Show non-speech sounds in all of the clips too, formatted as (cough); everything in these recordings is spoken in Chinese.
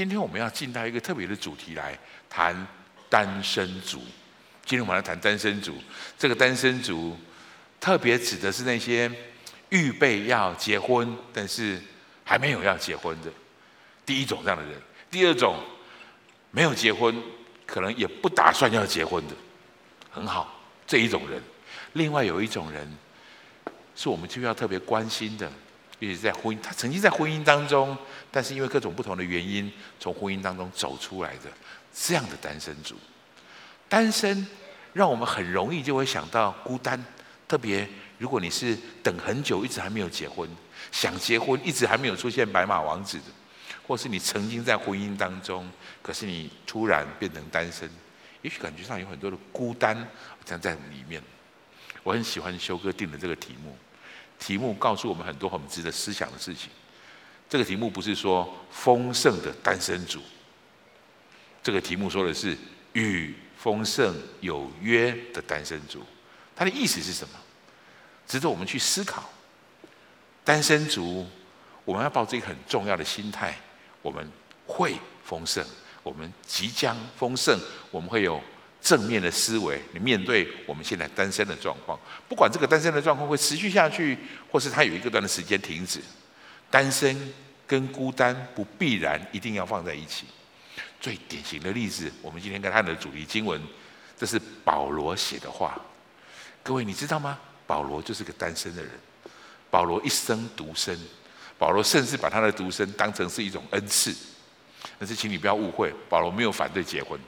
今天我们要进到一个特别的主题来谈单身族。今天我们来谈单身族，这个单身族特别指的是那些预备要结婚，但是还没有要结婚的第一种这样的人。第二种，没有结婚，可能也不打算要结婚的，很好，这一种人。另外有一种人，是我们就要特别关心的，也是在婚姻，他曾经在婚姻当中，但是因为各种不同的原因，从婚姻当中走出来的这样的单身族。单身让我们很容易就会想到孤单，特别如果你是等很久一直还没有结婚，想结婚一直还没有出现白马王子的，或是你曾经在婚姻当中，可是你突然变成单身，也许感觉上有很多的孤单好像在里面。我很喜欢修哥定的这个题目，题目告诉我们很多我们值得思想的事情。这个题目不是说丰盛的单身族，这个题目说的是与丰盛有约的单身族，它的意思是什么？值得我们去思考。单身族，我们要抱着一个很重要的心态：我们会丰盛，我们即将丰盛，我们会有正面的思维。你面对我们现在单身的状况，不管这个单身的状况会持续下去，或是它有一个段的时间停止，单身跟孤单不必然一定要放在一起。最典型的例子，我们今天跟他的主题经文，这是保罗写的话。各位，你知道吗？保罗就是个单身的人。保罗一生独身，保罗甚至把他的独身当成是一种恩赐。但是，请你不要误会，保罗没有反对结婚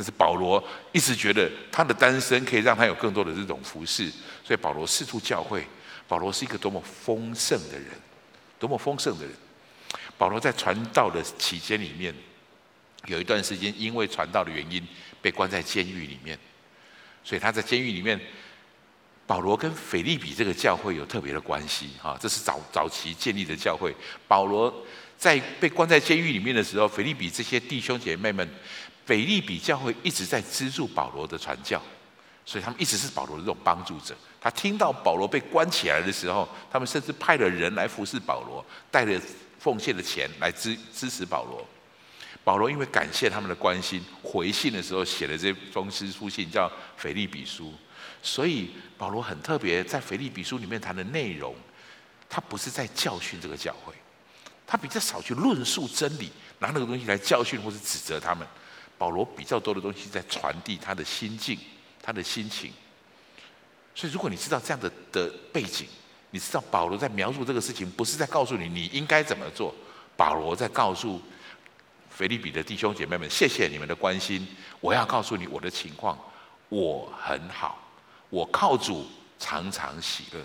但是保罗一直觉得他的单身可以让他有更多的这种服侍，所以保罗四处教会。保罗是一个多么丰盛的人，多么丰盛的人。保罗在传道的期间里面。有一段时间，因为传道的原因，被关在监狱里面，所以他在监狱里面。保罗跟腓利比这个教会有特别的关系，哈，这是早早期建立的教会。保罗在被关在监狱里面的时候，腓利比这些弟兄姐妹们，腓利比教会一直在资助保罗的传教，所以他们一直是保罗的这种帮助者。他听到保罗被关起来的时候，他们甚至派了人来服侍保罗，带着奉献的钱来支支持保罗。保罗因为感谢他们的关心，回信的时候写了这封私书信，叫《腓利比书》。所以保罗很特别，在《腓利比书》里面谈的内容，他不是在教训这个教会，他比较少去论述真理，拿那个东西来教训或是指责他们。保罗比较多的东西在传递他的心境、他的心情。所以，如果你知道这样的的背景，你知道保罗在描述这个事情，不是在告诉你你应该怎么做，保罗在告诉。腓立比的弟兄姐妹们，谢谢你们的关心。我要告诉你我的情况，我很好，我靠主常常喜乐。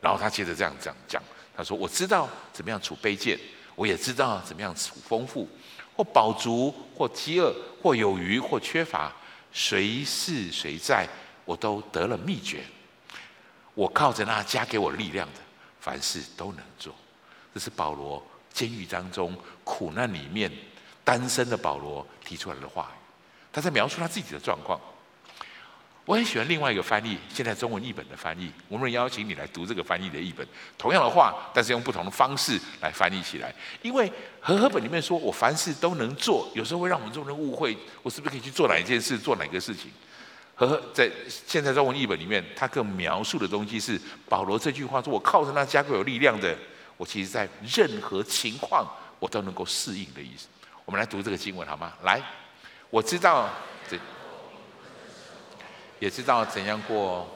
然后他接着这样讲讲，他说：“我知道怎么样处卑贱，我也知道怎么样处丰富，或饱足，或饥饿，或有余，或缺乏，谁是谁在，我都得了秘诀。我靠着那加给我力量的，凡事都能做。”这是保罗监狱当中苦难里面。单身的保罗提出来的话，他在描述他自己的状况。我很喜欢另外一个翻译，现在中文译本的翻译。我们邀请你来读这个翻译的译本，同样的话，但是用不同的方式来翻译起来。因为和合本里面说我凡事都能做，有时候会让我们众人误会，我是不是可以去做哪一件事，做哪个事情？和合在现在中文译本里面，他更描述的东西是保罗这句话说：“我靠着那加给我力量的，我其实在任何情况我都能够适应的意思。”我们来读这个经文好吗？来，我知道，也知道怎样过，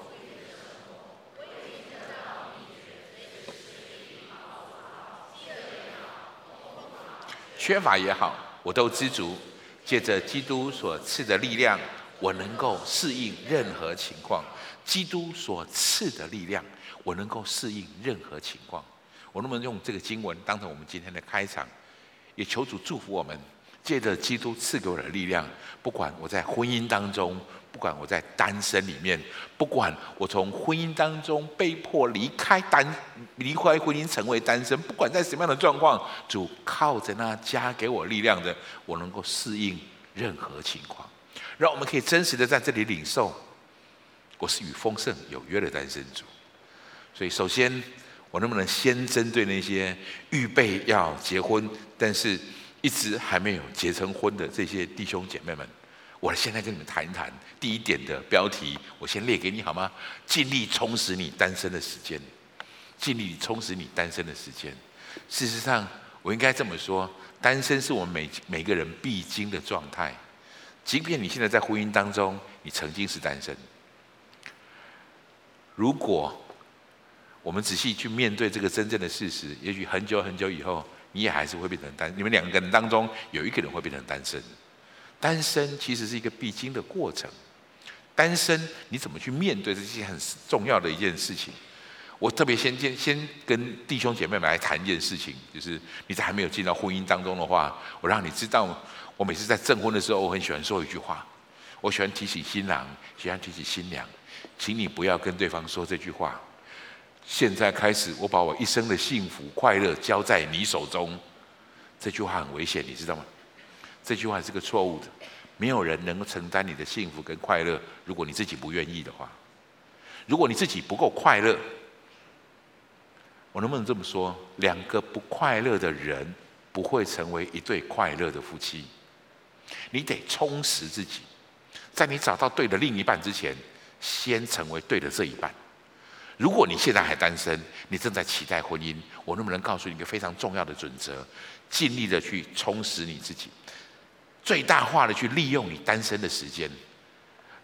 缺乏也好，我都知足。借着基督所赐的力量，我能够适应任何情况。基督所赐的力量，我能够适应任何情况。我能不能用这个经文当成我们今天的开场？也求主祝福我们，借着基督赐给我的力量，不管我在婚姻当中，不管我在单身里面，不管我从婚姻当中被迫离开单离开婚姻成为单身，不管在什么样的状况，主靠着那加给我力量的，我能够适应任何情况，让我们可以真实的在这里领受，我是与丰盛有约的单身族。所以，首先。我能不能先针对那些预备要结婚，但是一直还没有结成婚的这些弟兄姐妹们，我现在跟你们谈一谈第一点的标题，我先列给你好吗？尽力充实你单身的时间，尽力充实你单身的时间。事实上，我应该这么说：单身是我们每每个人必经的状态。即便你现在在婚姻当中，你曾经是单身。如果我们仔细去面对这个真正的事实，也许很久很久以后，你也还是会变成单。你们两个人当中有一个人会变成单身。单身其实是一个必经的过程。单身你怎么去面对这些很重要的一件事情？我特别先先先跟弟兄姐妹们来谈一件事情，就是你在还没有进到婚姻当中的话，我让你知道，我每次在证婚的时候，我很喜欢说一句话，我喜欢提醒新郎，喜欢提醒新娘，请你不要跟对方说这句话。现在开始，我把我一生的幸福快乐交在你手中，这句话很危险，你知道吗？这句话是个错误的，没有人能够承担你的幸福跟快乐，如果你自己不愿意的话，如果你自己不够快乐。我能不能这么说？两个不快乐的人不会成为一对快乐的夫妻。你得充实自己，在你找到对的另一半之前，先成为对的这一半。如果你现在还单身，你正在期待婚姻，我能不能告诉你一个非常重要的准则？尽力的去充实你自己，最大化的去利用你单身的时间。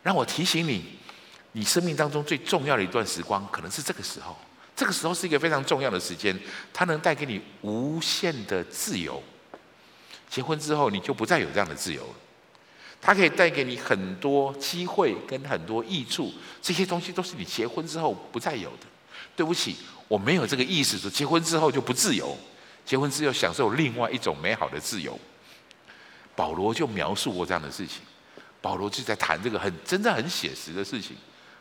让我提醒你，你生命当中最重要的一段时光，可能是这个时候。这个时候是一个非常重要的时间，它能带给你无限的自由。结婚之后，你就不再有这样的自由了。它可以带给你很多机会跟很多益处，这些东西都是你结婚之后不再有的。对不起，我没有这个意思，说结婚之后就不自由。结婚之后享受另外一种美好的自由。保罗就描述过这样的事情，保罗就在谈这个很真的很写实的事情。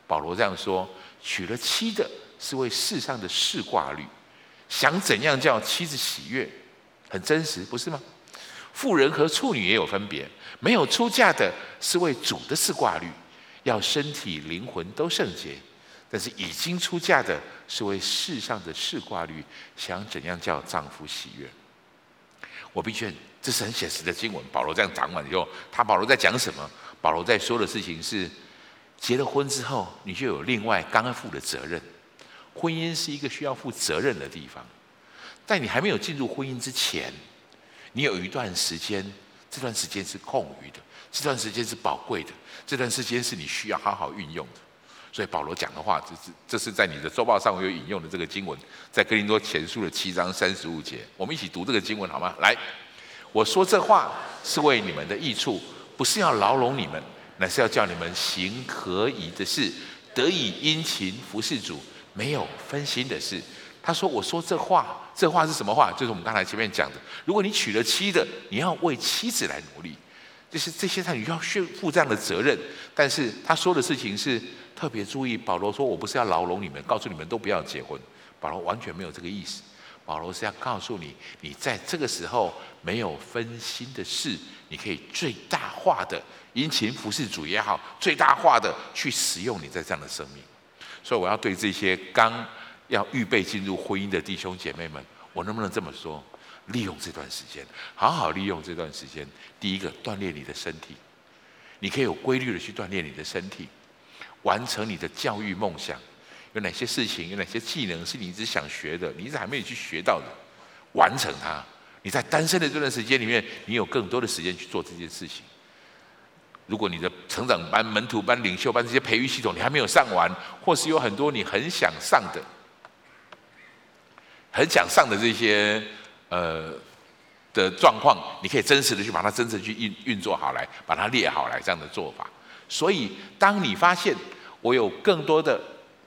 保罗这样说：娶了妻的。是为世上的事挂虑，想怎样叫妻子喜悦，很真实，不是吗？妇人和处女也有分别，没有出嫁的是为主的事挂虑，要身体灵魂都圣洁；但是已经出嫁的是为世上的事挂虑，想怎样叫丈夫喜悦。我必须，这是很写实的经文。保罗这样讲完以后，他保罗在讲什么？保罗在说的事情是，结了婚之后，你就有另外刚负的责任。婚姻是一个需要负责任的地方，在你还没有进入婚姻之前，你有一段时间，这段时间是空余的，这段时间是宝贵的，这段时间是你需要好好运用的。所以保罗讲的话，这是这是在你的周报上我有引用的这个经文，在哥林多前书的七章三十五节，我们一起读这个经文好吗？来，我说这话是为你们的益处，不是要牢笼你们，乃是要叫你们行可以的事，得以殷勤服侍主。没有分心的事。他说：“我说这话，这话是什么话？就是我们刚才前面讲的。如果你娶了妻的，你要为妻子来努力，就是这些他你要去负这样的责任。但是他说的事情是特别注意。保罗说：我不是要牢笼你们，告诉你们都不要结婚。保罗完全没有这个意思。保罗是要告诉你，你在这个时候没有分心的事，你可以最大化的殷勤服侍主也好，最大化的去使用你在这样的生命。”所以我要对这些刚要预备进入婚姻的弟兄姐妹们，我能不能这么说？利用这段时间，好好利用这段时间。第一个，锻炼你的身体，你可以有规律的去锻炼你的身体，完成你的教育梦想。有哪些事情，有哪些技能是你一直想学的，你一直还没有去学到的，完成它。你在单身的这段时间里面，你有更多的时间去做这件事情。如果你的成长班、门徒班、领袖班这些培育系统你还没有上完，或是有很多你很想上的、很想上的这些呃的状况，你可以真实的去把它真实去运运作好来，把它列好来这样的做法。所以，当你发现我有更多的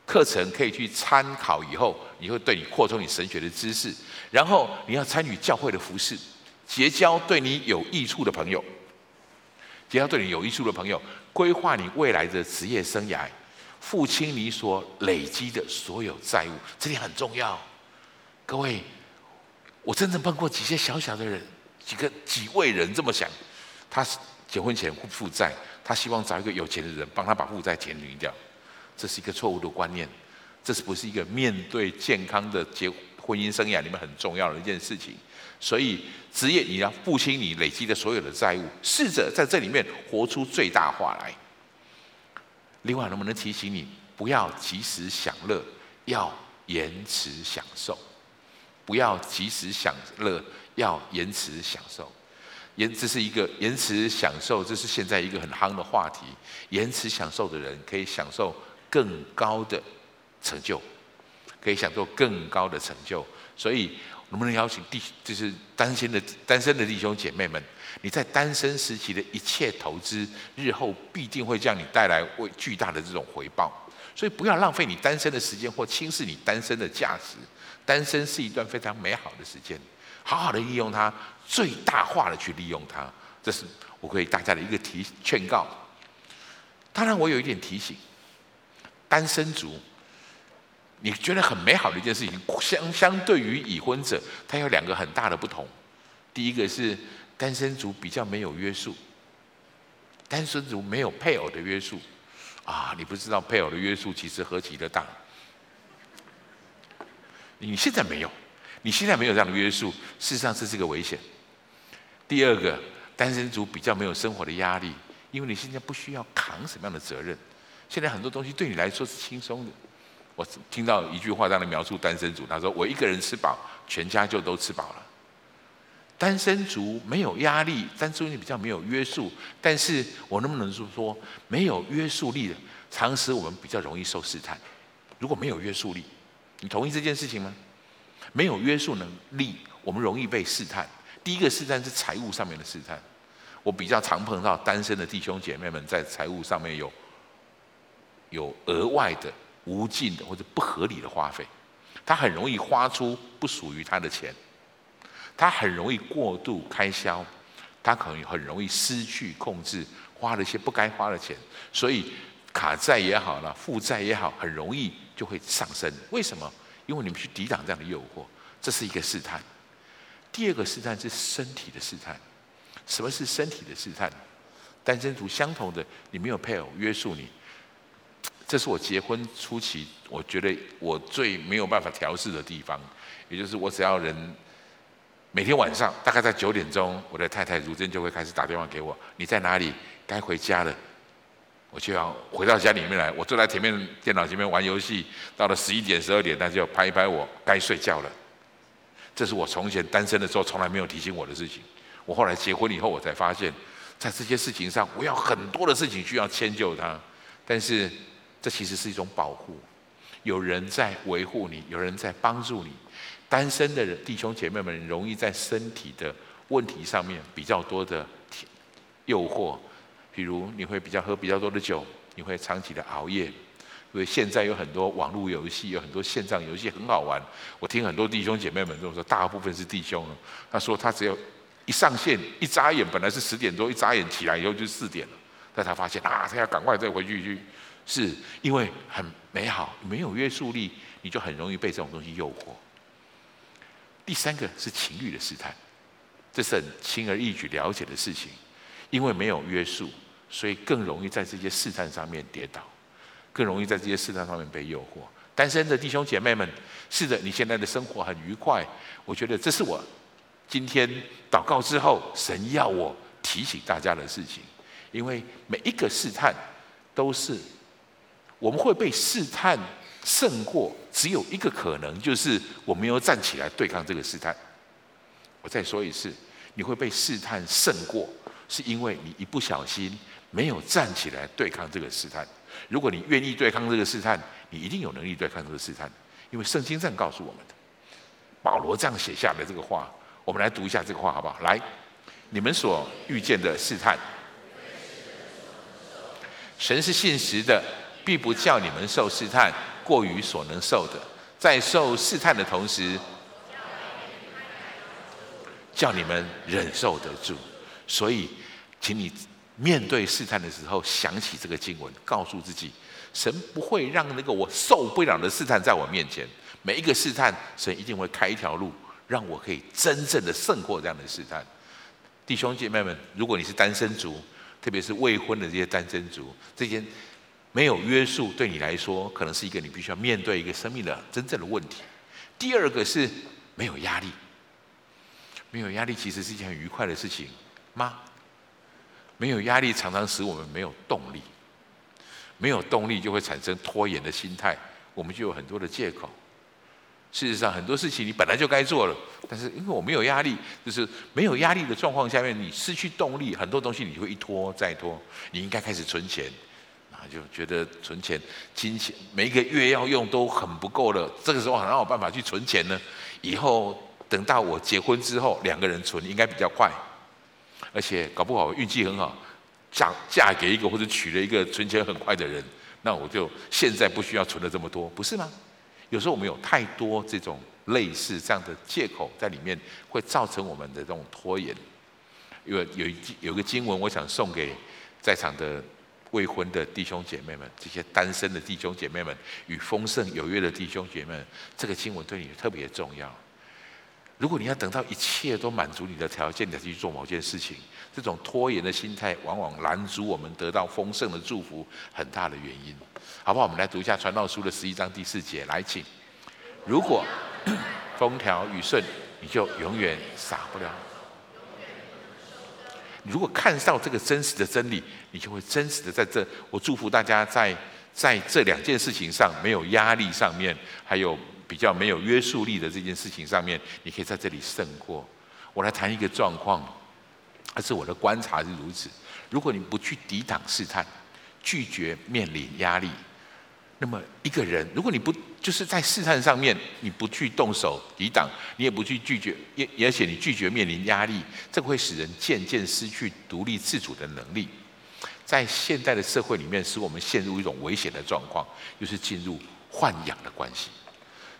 课程可以去参考以后，你会对你扩充你神学的知识，然后你要参与教会的服事，结交对你有益处的朋友。结交对你有益处的朋友，规划你未来的职业生涯，付清你所累积的所有债务，这点很重要。各位，我真正碰过几些小小的人，几个几位人这么想，他结婚前负债，他希望找一个有钱的人帮他把负债填平掉，这是一个错误的观念，这是不是一个面对健康的结婚姻生涯里面很重要的一件事情。所以职业你要付清你累积的所有的债务，试着在这里面活出最大化来。另外，能不能提醒你不要及时享乐，要延迟享受？不要及时享乐，要延迟享受。延，这是一个延迟享受，这是现在一个很夯的话题。延迟享受的人可以享受更高的成就，可以享受更高的成就。所以，能不能邀请弟，就是单身的单身的弟兄姐妹们，你在单身时期的一切投资，日后必定会将你带来为巨大的这种回报。所以，不要浪费你单身的时间，或轻视你单身的价值。单身是一段非常美好的时间。好好的利用它，最大化的去利用它，这是我给大家的一个提劝告。当然，我有一点提醒：单身族，你觉得很美好的一件事情，相相对于已婚者，它有两个很大的不同。第一个是单身族比较没有约束，单身族没有配偶的约束啊，你不知道配偶的约束其实何其的大。你现在没有。你现在没有这样的约束，事实上这是个危险。第二个，单身族比较没有生活的压力，因为你现在不需要扛什么样的责任。现在很多东西对你来说是轻松的。我听到一句话这样的描述单身族，他说：“我一个人吃饱，全家就都吃饱了。”单身族没有压力，单身族比较没有约束，但是我能不能说说没有约束力的，常时我们比较容易受试探。如果没有约束力，你同意这件事情吗？没有约束能力，我们容易被试探。第一个试探是财务上面的试探。我比较常碰到单身的弟兄姐妹们在财务上面有有额外的、无尽的或者不合理的花费，他很容易花出不属于他的钱，他很容易过度开销，他可能很容易失去控制，花了一些不该花的钱，所以卡债也好了，负债也好，很容易就会上升。为什么？因为你们去抵挡这样的诱惑，这是一个试探。第二个试探是身体的试探。什么是身体的试探？单身族相同的，你没有配偶约束你，这是我结婚初期我觉得我最没有办法调试的地方。也就是我只要人每天晚上大概在九点钟，我的太太如真就会开始打电话给我：“你在哪里？该回家了。”我就要回到家里面来，我坐在前面电脑前面玩游戏，到了十一点、十二点，他就拍一拍我，该睡觉了。这是我从前单身的时候从来没有提醒我的事情。我后来结婚以后，我才发现，在这些事情上，我要很多的事情需要迁就他。但是，这其实是一种保护，有人在维护你，有人在帮助你。单身的人弟兄姐妹们容易在身体的问题上面比较多的诱惑。比如你会比较喝比较多的酒，你会长期的熬夜，因为现在有很多网络游戏，有很多线上游戏很好玩。我听很多弟兄姐妹们都说，大部分是弟兄，他说他只要一上线，一眨眼本来是十点多，一眨眼起来以后就四点了，但他发现啊，他要赶快再回去去，是因为很美好，没有约束力，你就很容易被这种东西诱惑。第三个是情欲的试探，这是很轻而易举了解的事情，因为没有约束。所以更容易在这些试探上面跌倒，更容易在这些试探上面被诱惑。单身的弟兄姐妹们，是的，你现在的生活很愉快。我觉得这是我今天祷告之后，神要我提醒大家的事情。因为每一个试探都是我们会被试探胜过，只有一个可能，就是我没有站起来对抗这个试探。我再说一次，你会被试探胜过，是因为你一不小心。没有站起来对抗这个试探。如果你愿意对抗这个试探，你一定有能力对抗这个试探，因为圣经这样告诉我们的。保罗这样写下的这个话，我们来读一下这个话好不好？来，你们所遇见的试探，神是信实的，必不叫你们受试探过于所能受的，在受试探的同时，叫你们忍受得住。所以，请你。面对试探的时候，想起这个经文，告诉自己，神不会让那个我受不了的试探在我面前。每一个试探，神一定会开一条路，让我可以真正的胜过这样的试探。弟兄姐妹们，如果你是单身族，特别是未婚的这些单身族，这些没有约束，对你来说，可能是一个你必须要面对一个生命的真正的问题。第二个是没有压力。没有压力其实是一件很愉快的事情吗？没有压力常常使我们没有动力，没有动力就会产生拖延的心态，我们就有很多的借口。事实上，很多事情你本来就该做了，但是因为我没有压力，就是没有压力的状况下面，你失去动力，很多东西你会一拖再拖。你应该开始存钱，啊，就觉得存钱、金钱每一个月要用都很不够了。这个时候哪有办法去存钱呢？以后等到我结婚之后，两个人存应该比较快，而且搞不好运气很好，嫁嫁给一个或者娶了一个存钱很快的人，那我就现在不需要存了这么多，不是吗？有时候我们有太多这种类似这样的借口在里面，会造成我们的这种拖延。因为有一有个经文，我想送给在场的未婚的弟兄姐妹们，这些单身的弟兄姐妹们，与丰盛有约的弟兄姐妹，这个经文对你特别重要。如果你要等到一切都满足你的条件，你才去做某件事情，这种拖延的心态，往往拦阻我们得到丰盛的祝福很大的原因。好不好？我们来读一下《传道书》的十一章第四节，来，请。如果 (coughs) 风调雨顺，你就永远撒不了。如果看到这个真实的真理，你就会真实的在这。我祝福大家在在这两件事情上没有压力上面，还有。比较没有约束力的这件事情上面，你可以在这里胜过。我来谈一个状况，而是我的观察是如此。如果你不去抵挡试探，拒绝面临压力，那么一个人，如果你不就是在试探上面，你不去动手抵挡，你也不去拒绝，也而且你拒绝面临压力，这会使人渐渐失去独立自主的能力。在现代的社会里面，使我们陷入一种危险的状况，就是进入豢养的关系。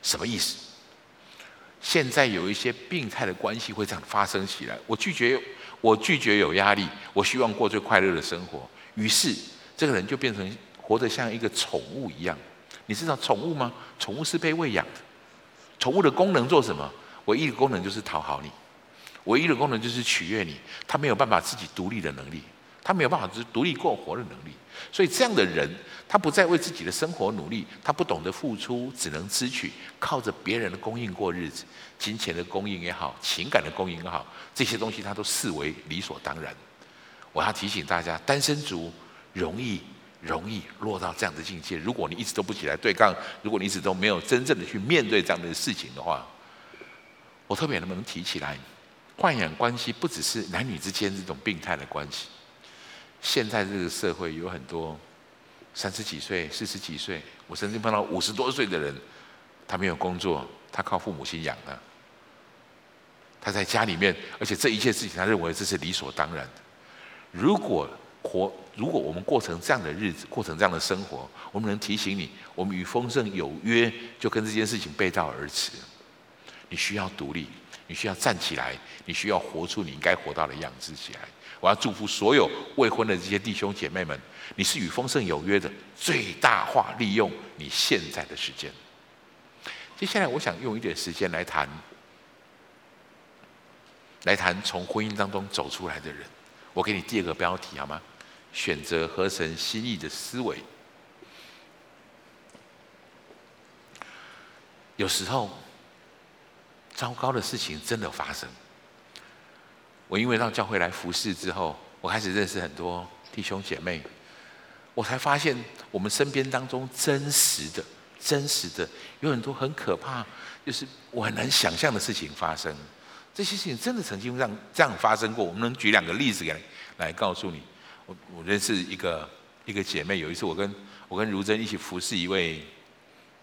什么意思？现在有一些病态的关系会这样发生起来。我拒绝，我拒绝有压力，我希望过最快乐的生活。于是这个人就变成活得像一个宠物一样。你知道宠物吗？宠物是被喂养的。宠物的功能做什么？唯一的功能就是讨好你，唯一的功能就是取悦你。它没有办法自己独立的能力，它没有办法独独立过活的能力。所以这样的人，他不再为自己的生活努力，他不懂得付出，只能支取，靠着别人的供应过日子，金钱的供应也好，情感的供应也好，这些东西他都视为理所当然。我要提醒大家，单身族容易容易落到这样的境界。如果你一直都不起来对抗，如果你一直都没有真正的去面对这样的事情的话，我特别能不能提起来，豢养关系不只是男女之间这种病态的关系。现在这个社会有很多三十几岁、四十几岁，我曾经碰到五十多岁的人，他没有工作，他靠父母亲养的。他在家里面，而且这一切事情，他认为这是理所当然的。如果活，如果我们过成这样的日子，过成这样的生活，我们能提醒你，我们与丰盛有约，就跟这件事情背道而驰。你需要独立，你需要站起来，你需要活出你应该活到的样子起来。我要祝福所有未婚的这些弟兄姐妹们，你是与丰盛有约的，最大化利用你现在的时间。接下来，我想用一点时间来谈，来谈从婚姻当中走出来的人。我给你第二个标题好吗？选择合神心意的思维。有时候，糟糕的事情真的发生。我因为到教会来服侍之后，我开始认识很多弟兄姐妹，我才发现我们身边当中真实的、真实的有很多很可怕，就是我很难想象的事情发生。这些事情真的曾经让这样发生过。我们能举两个例子给来告诉你。我我认识一个一个姐妹，有一次我跟我跟如珍一起服侍一位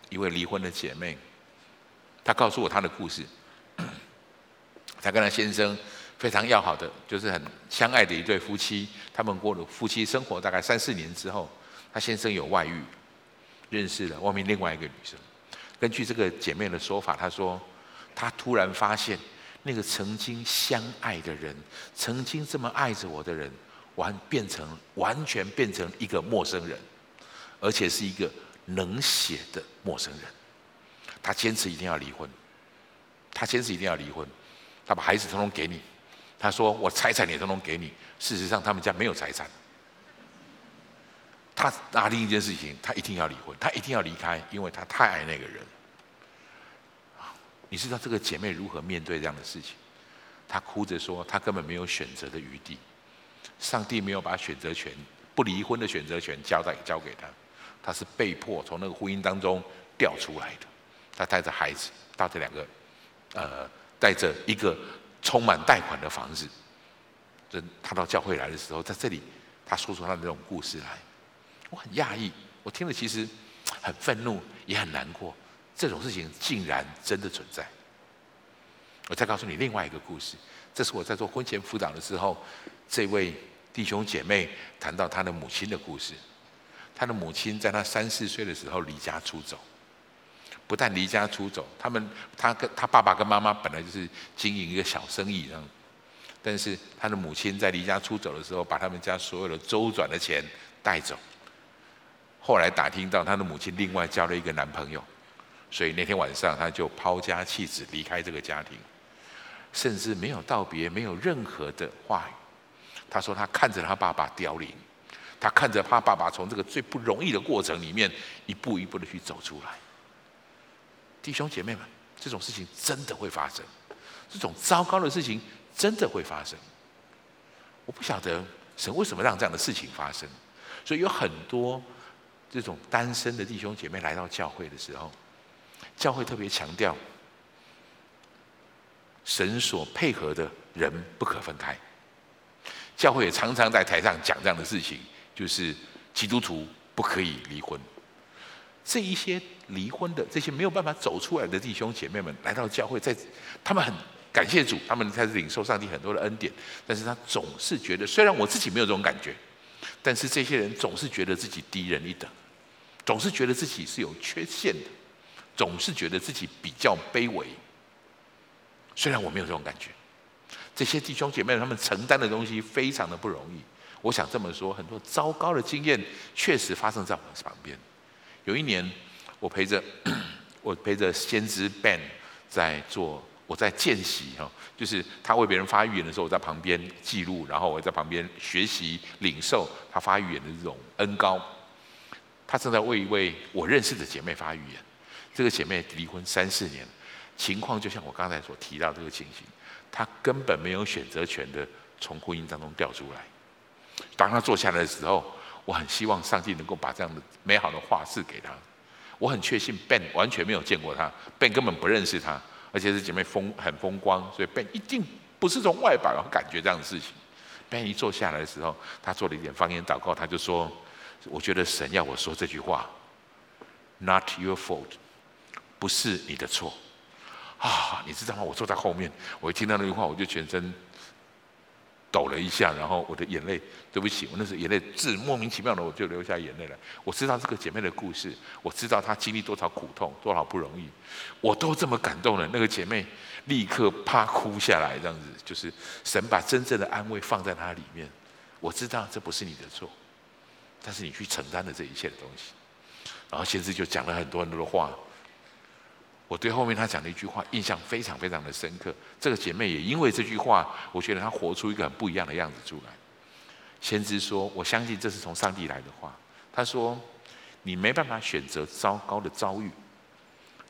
一位离婚的姐妹，她告诉我她的故事，她跟她先生。非常要好的，就是很相爱的一对夫妻。他们过了夫妻生活大概三四年之后，他先生有外遇，认识了外面另外一个女生。根据这个姐妹的说法，她说，她突然发现那个曾经相爱的人，曾经这么爱着我的人，完变成完全变成一个陌生人，而且是一个冷血的陌生人。她坚持一定要离婚，她坚持一定要离婚，她把孩子统统给你。他说：“我财产也都能给你。”事实上，他们家没有财产。他拿另一件事情，他一定要离婚，他一定要离开，因为他太爱那个人。你知道这个姐妹如何面对这样的事情？她哭着说，她根本没有选择的余地，上帝没有把选择权、不离婚的选择权交代交给她，她是被迫从那个婚姻当中掉出来的。她带着孩子到这两个，呃，带着一个充满贷款的房子。这他到教会来的时候，在这里，他说出他的这种故事来，我很讶异，我听了其实很愤怒，也很难过。这种事情竟然真的存在。我再告诉你另外一个故事，这是我在做婚前辅导的时候，这位弟兄姐妹谈到他的母亲的故事。他的母亲在他三四岁的时候离家出走，不但离家出走，他们他跟他爸爸跟妈妈本来就是经营一个小生意，但是他的母亲在离家出走的时候，把他们家所有的周转的钱带走。后来打听到他的母亲另外交了一个男朋友。所以那天晚上，他就抛家弃子离开这个家庭，甚至没有道别，没有任何的话语。他说他看着他爸爸凋零，他看着他爸爸从这个最不容易的过程里面一步一步的去走出来。弟兄姐妹们，这种事情真的会发生，这种糟糕的事情真的会发生。我不晓得神为什么让这样的事情发生，所以有很多这种单身的弟兄姐妹来到教会的时候。教会特别强调，神所配合的人不可分开。教会也常常在台上讲这样的事情，就是基督徒不可以离婚。这一些离婚的、这些没有办法走出来的弟兄姐妹们来到教会，在他们很感谢主，他们开始领受上帝很多的恩典，但是他总是觉得，虽然我自己没有这种感觉，但是这些人总是觉得自己低人一等，总是觉得自己是有缺陷的。总是觉得自己比较卑微，虽然我没有这种感觉。这些弟兄姐妹他们承担的东西非常的不容易。我想这么说，很多糟糕的经验确实发生在我们旁边。有一年，我陪着 (clears throat) 我陪着先知 Ben 在做，我在见习哈，就是他为别人发预言的时候，我在旁边记录，然后我在旁边学习领受他发预言的这种恩膏。他正在为一位我认识的姐妹发预言。这个姐妹离婚三四年，情况就像我刚才所提到这个情形，她根本没有选择权的从婚姻当中掉出来。当她坐下来的时候，我很希望上帝能够把这样的美好的话赐给他。我很确信 Ben 完全没有见过他，Ben 根本不认识他，而且是姐妹风很风光，所以 Ben 一定不是从外表感觉这样的事情。Ben 一坐下来的时候，他做了一点方言祷告，他就说：“我觉得神要我说这句话，Not your fault。”不是你的错，啊，你知道吗？我坐在后面，我一听到那句话，我就全身抖了一下，然后我的眼泪，对不起，我那时候眼泪自莫名其妙的我就流下眼泪来。我知道这个姐妹的故事，我知道她经历多少苦痛，多少不容易，我都这么感动了。那个姐妹立刻啪哭下来，这样子，就是神把真正的安慰放在她里面。我知道这不是你的错，但是你去承担了这一切的东西。然后先知就讲了很多很多的话。我对后面他讲的一句话印象非常非常的深刻。这个姐妹也因为这句话，我觉得她活出一个很不一样的样子出来。先知说：“我相信这是从上帝来的话。”他说：“你没办法选择糟糕的遭遇，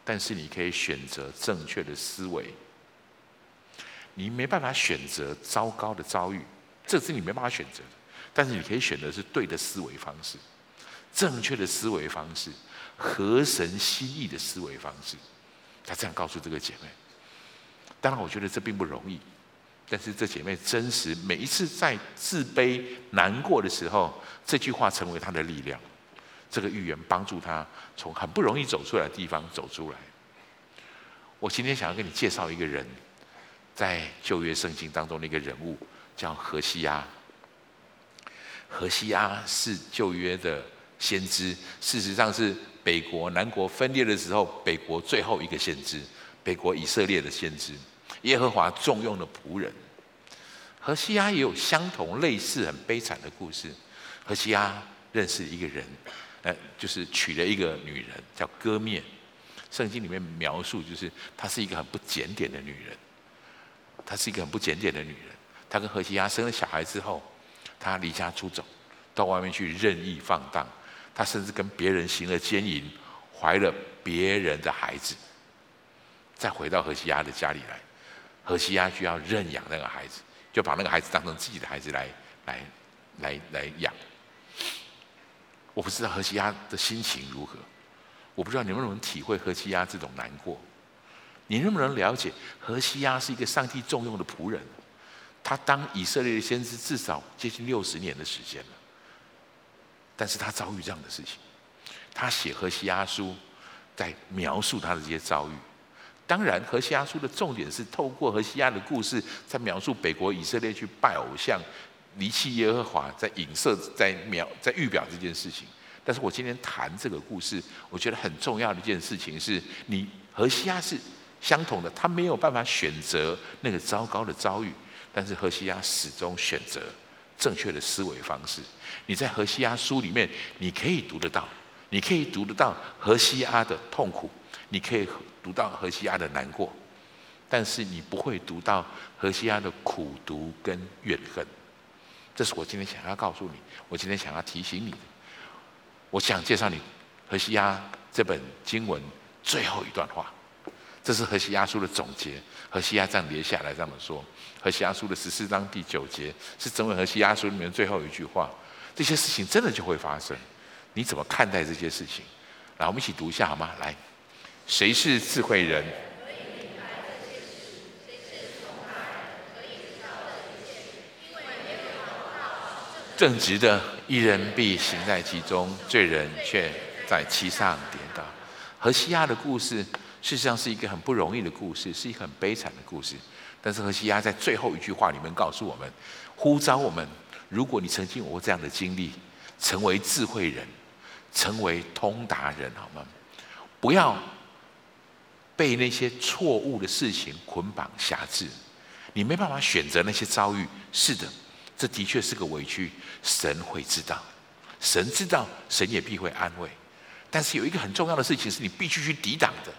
但是你可以选择正确的思维。你没办法选择糟糕的遭遇，这是你没办法选择的，但是你可以选择是对的思维方式，正确的思维方式，合神心意的思维方式。”他这样告诉这个姐妹，当然我觉得这并不容易，但是这姐妹真实，每一次在自卑难过的时候，这句话成为她的力量，这个预言帮助她从很不容易走出来的地方走出来。我今天想要跟你介绍一个人，在旧约圣经当中的一个人物，叫何西阿。何西阿是旧约的先知，事实上是。北国南国分裂的时候，北国最后一个先知，北国以色列的先知，耶和华重用的仆人。何西阿也有相同类似很悲惨的故事。何西阿认识一个人，呃，就是娶了一个女人，叫歌面。圣经里面描述，就是她是一个很不检点的女人。她是一个很不检点的女人。她跟何西阿生了小孩之后，她离家出走，到外面去任意放荡。他甚至跟别人行了奸淫，怀了别人的孩子。再回到何西阿的家里来。何西阿需要认养那个孩子，就把那个孩子当成自己的孩子来来来来养。我不知道何西阿的心情如何，我不知道你们能不能体会何西阿这种难过。你能不能了解何西阿是一个上帝重用的仆人？他当以色列的先知至少接近六十年的时间了，但是他遭遇这样的事情。他写何西阿书，在描述他的这些遭遇。当然，何西阿书的重点是透过何西阿的故事，在描述北国以色列去拜偶像、离弃耶和华，在影射、在描、在预表这件事情。但是我今天谈这个故事，我觉得很重要的一件事情是，你何西阿是。相同的，他没有办法选择那个糟糕的遭遇，但是何西阿始终选择正确的思维方式。你在何西阿书里面，你可以读得到，你可以读得到何西阿的痛苦，你可以读到何西阿的难过，但是你不会读到何西阿的苦读跟怨恨。这是我今天想要告诉你，我今天想要提醒你的。我想介绍你何西阿这本经文最后一段话。这是何西阿书的总结，何西阿这样列下来这么说。何西阿书的十四章第九节是整本何西阿书里面最后一句话。这些事情真的就会发生，你怎么看待这些事情？来，我们一起读一下好吗？来，谁是智慧人？正直的一人必行在其中，罪人却在其上跌倒。何西阿的故事。事实上是一个很不容易的故事，是一个很悲惨的故事。但是何西阿在最后一句话里面告诉我们，呼召我们：如果你曾经有过这样的经历，成为智慧人，成为通达人，好吗？不要被那些错误的事情捆绑辖制。你没办法选择那些遭遇，是的，这的确是个委屈。神会知道，神知道，神也必会安慰。但是有一个很重要的事情，是你必须去抵挡的。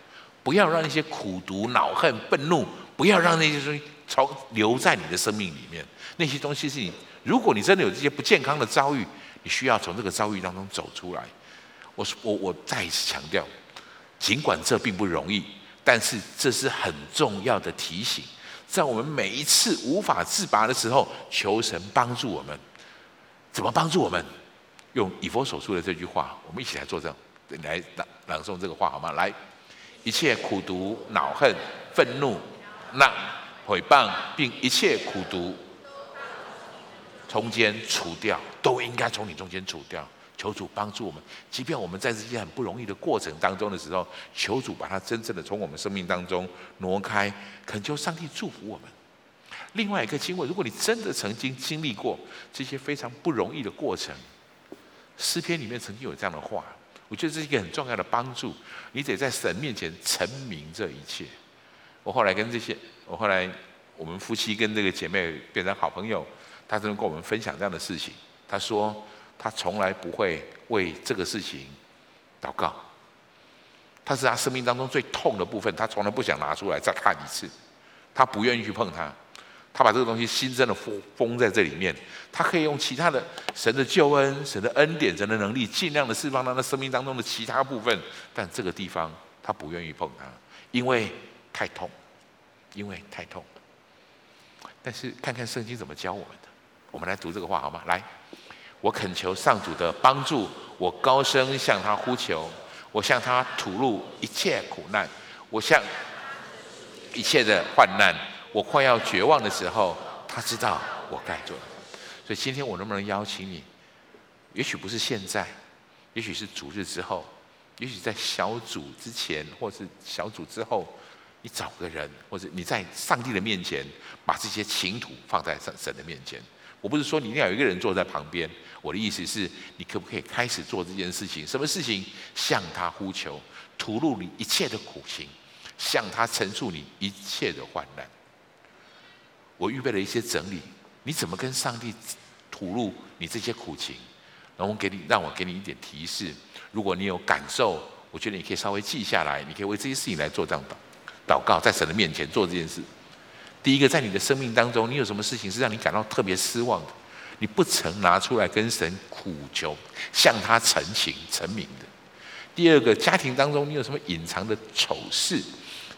不要让那些苦毒、恼恨、愤怒，不要让那些东西超留在你的生命里面。那些东西是你，如果你真的有这些不健康的遭遇，你需要从这个遭遇当中走出来。我我我再一次强调，尽管这并不容易，但是这是很重要的提醒，在我们每一次无法自拔的时候，求神帮助我们。怎么帮助我们？用以弗所书的这句话，我们一起来作证，来朗朗诵这个话好吗？来。一切苦毒、恼恨、愤怒、那毁谤，并一切苦毒，从间除掉，都应该从你中间除掉。求主帮助我们，即便我们在这些很不容易的过程当中的时候，求主把它真正的从我们生命当中挪开，恳求上帝祝福我们。另外一个经文，如果你真的曾经经历过这些非常不容易的过程，诗篇里面曾经有这样的话。我觉得这是一个很重要的帮助，你得在神面前陈明这一切。我后来跟这些，我后来我们夫妻跟这个姐妹变成好朋友，她真的跟我们分享这样的事情。她说她从来不会为这个事情祷告，她是她生命当中最痛的部分，她从来不想拿出来再看一次，她不愿意去碰它。他把这个东西新增的封封在这里面，他可以用其他的神的救恩、神的恩典、神的能力，尽量的释放到他生命当中的其他部分，但这个地方他不愿意碰它，因为太痛，因为太痛。但是看看圣经怎么教我们的，我们来读这个话好吗？来，我恳求上主的帮助，我高声向他呼求，我向他吐露一切苦难，我向一切的患难。我快要绝望的时候，他知道我该做的。所以今天我能不能邀请你？也许不是现在，也许是主日之后，也许在小组之前，或是小组之后，你找个人，或者你在上帝的面前，把这些情土放在神神的面前。我不是说你一定要有一个人坐在旁边，我的意思是你可不可以开始做这件事情？什么事情？向他呼求，吐露你一切的苦情，向他陈述你一切的患难。我预备了一些整理，你怎么跟上帝吐露你这些苦情？然后给你，让我给你一点提示。如果你有感受，我觉得你可以稍微记下来，你可以为这些事情来做这样祷祷告，在神的面前做这件事。第一个，在你的生命当中，你有什么事情是让你感到特别失望的？你不曾拿出来跟神苦求，向他陈情陈明的。第二个，家庭当中你有什么隐藏的丑事？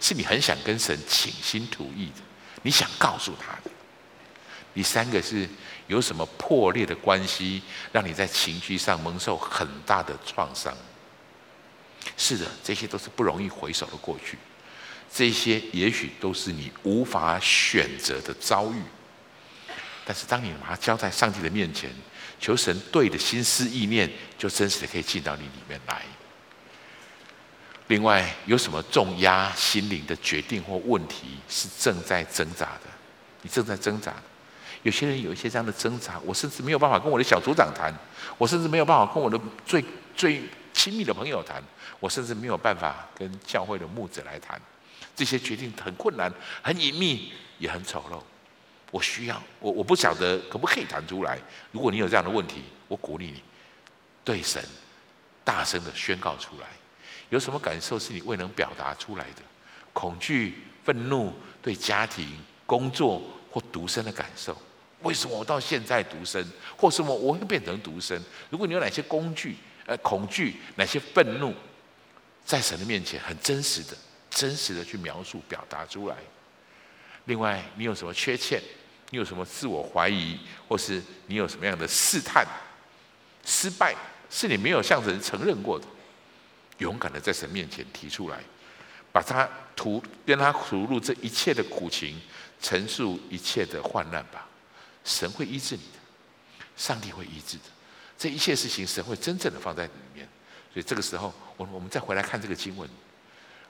是你很想跟神倾心吐意的，你想告诉他的。第三个是有什么破裂的关系，让你在情绪上蒙受很大的创伤。是的，这些都是不容易回首的过去，这些也许都是你无法选择的遭遇。但是当你把它交在上帝的面前，求神对的心思意念，就真实的可以进到你里面来。另外，有什么重压心灵的决定或问题是正在挣扎的？你正在挣扎。有些人有一些这样的挣扎，我甚至没有办法跟我的小组长谈，我甚至没有办法跟我的最最亲密的朋友谈，我甚至没有办法跟教会的牧者来谈。这些决定很困难、很隐秘，也很丑陋。我需要，我我不晓得可不可以谈出来。如果你有这样的问题，我鼓励你对神大声的宣告出来。有什么感受是你未能表达出来的？恐惧、愤怒，对家庭、工作或独身的感受。为什么我到现在独身，或什么我会变成独身？如果你有哪些工具、呃恐惧、哪些愤怒，在神的面前很真实的、真实的去描述、表达出来。另外，你有什么缺陷？你有什么自我怀疑，或是你有什么样的试探、失败，是你没有向人承认过的？勇敢的在神面前提出来，把他吐，跟他吐露这一切的苦情，陈述一切的患难吧。神会医治你的，上帝会医治的。这一切事情，神会真正的放在里面。所以这个时候，我我们再回来看这个经文。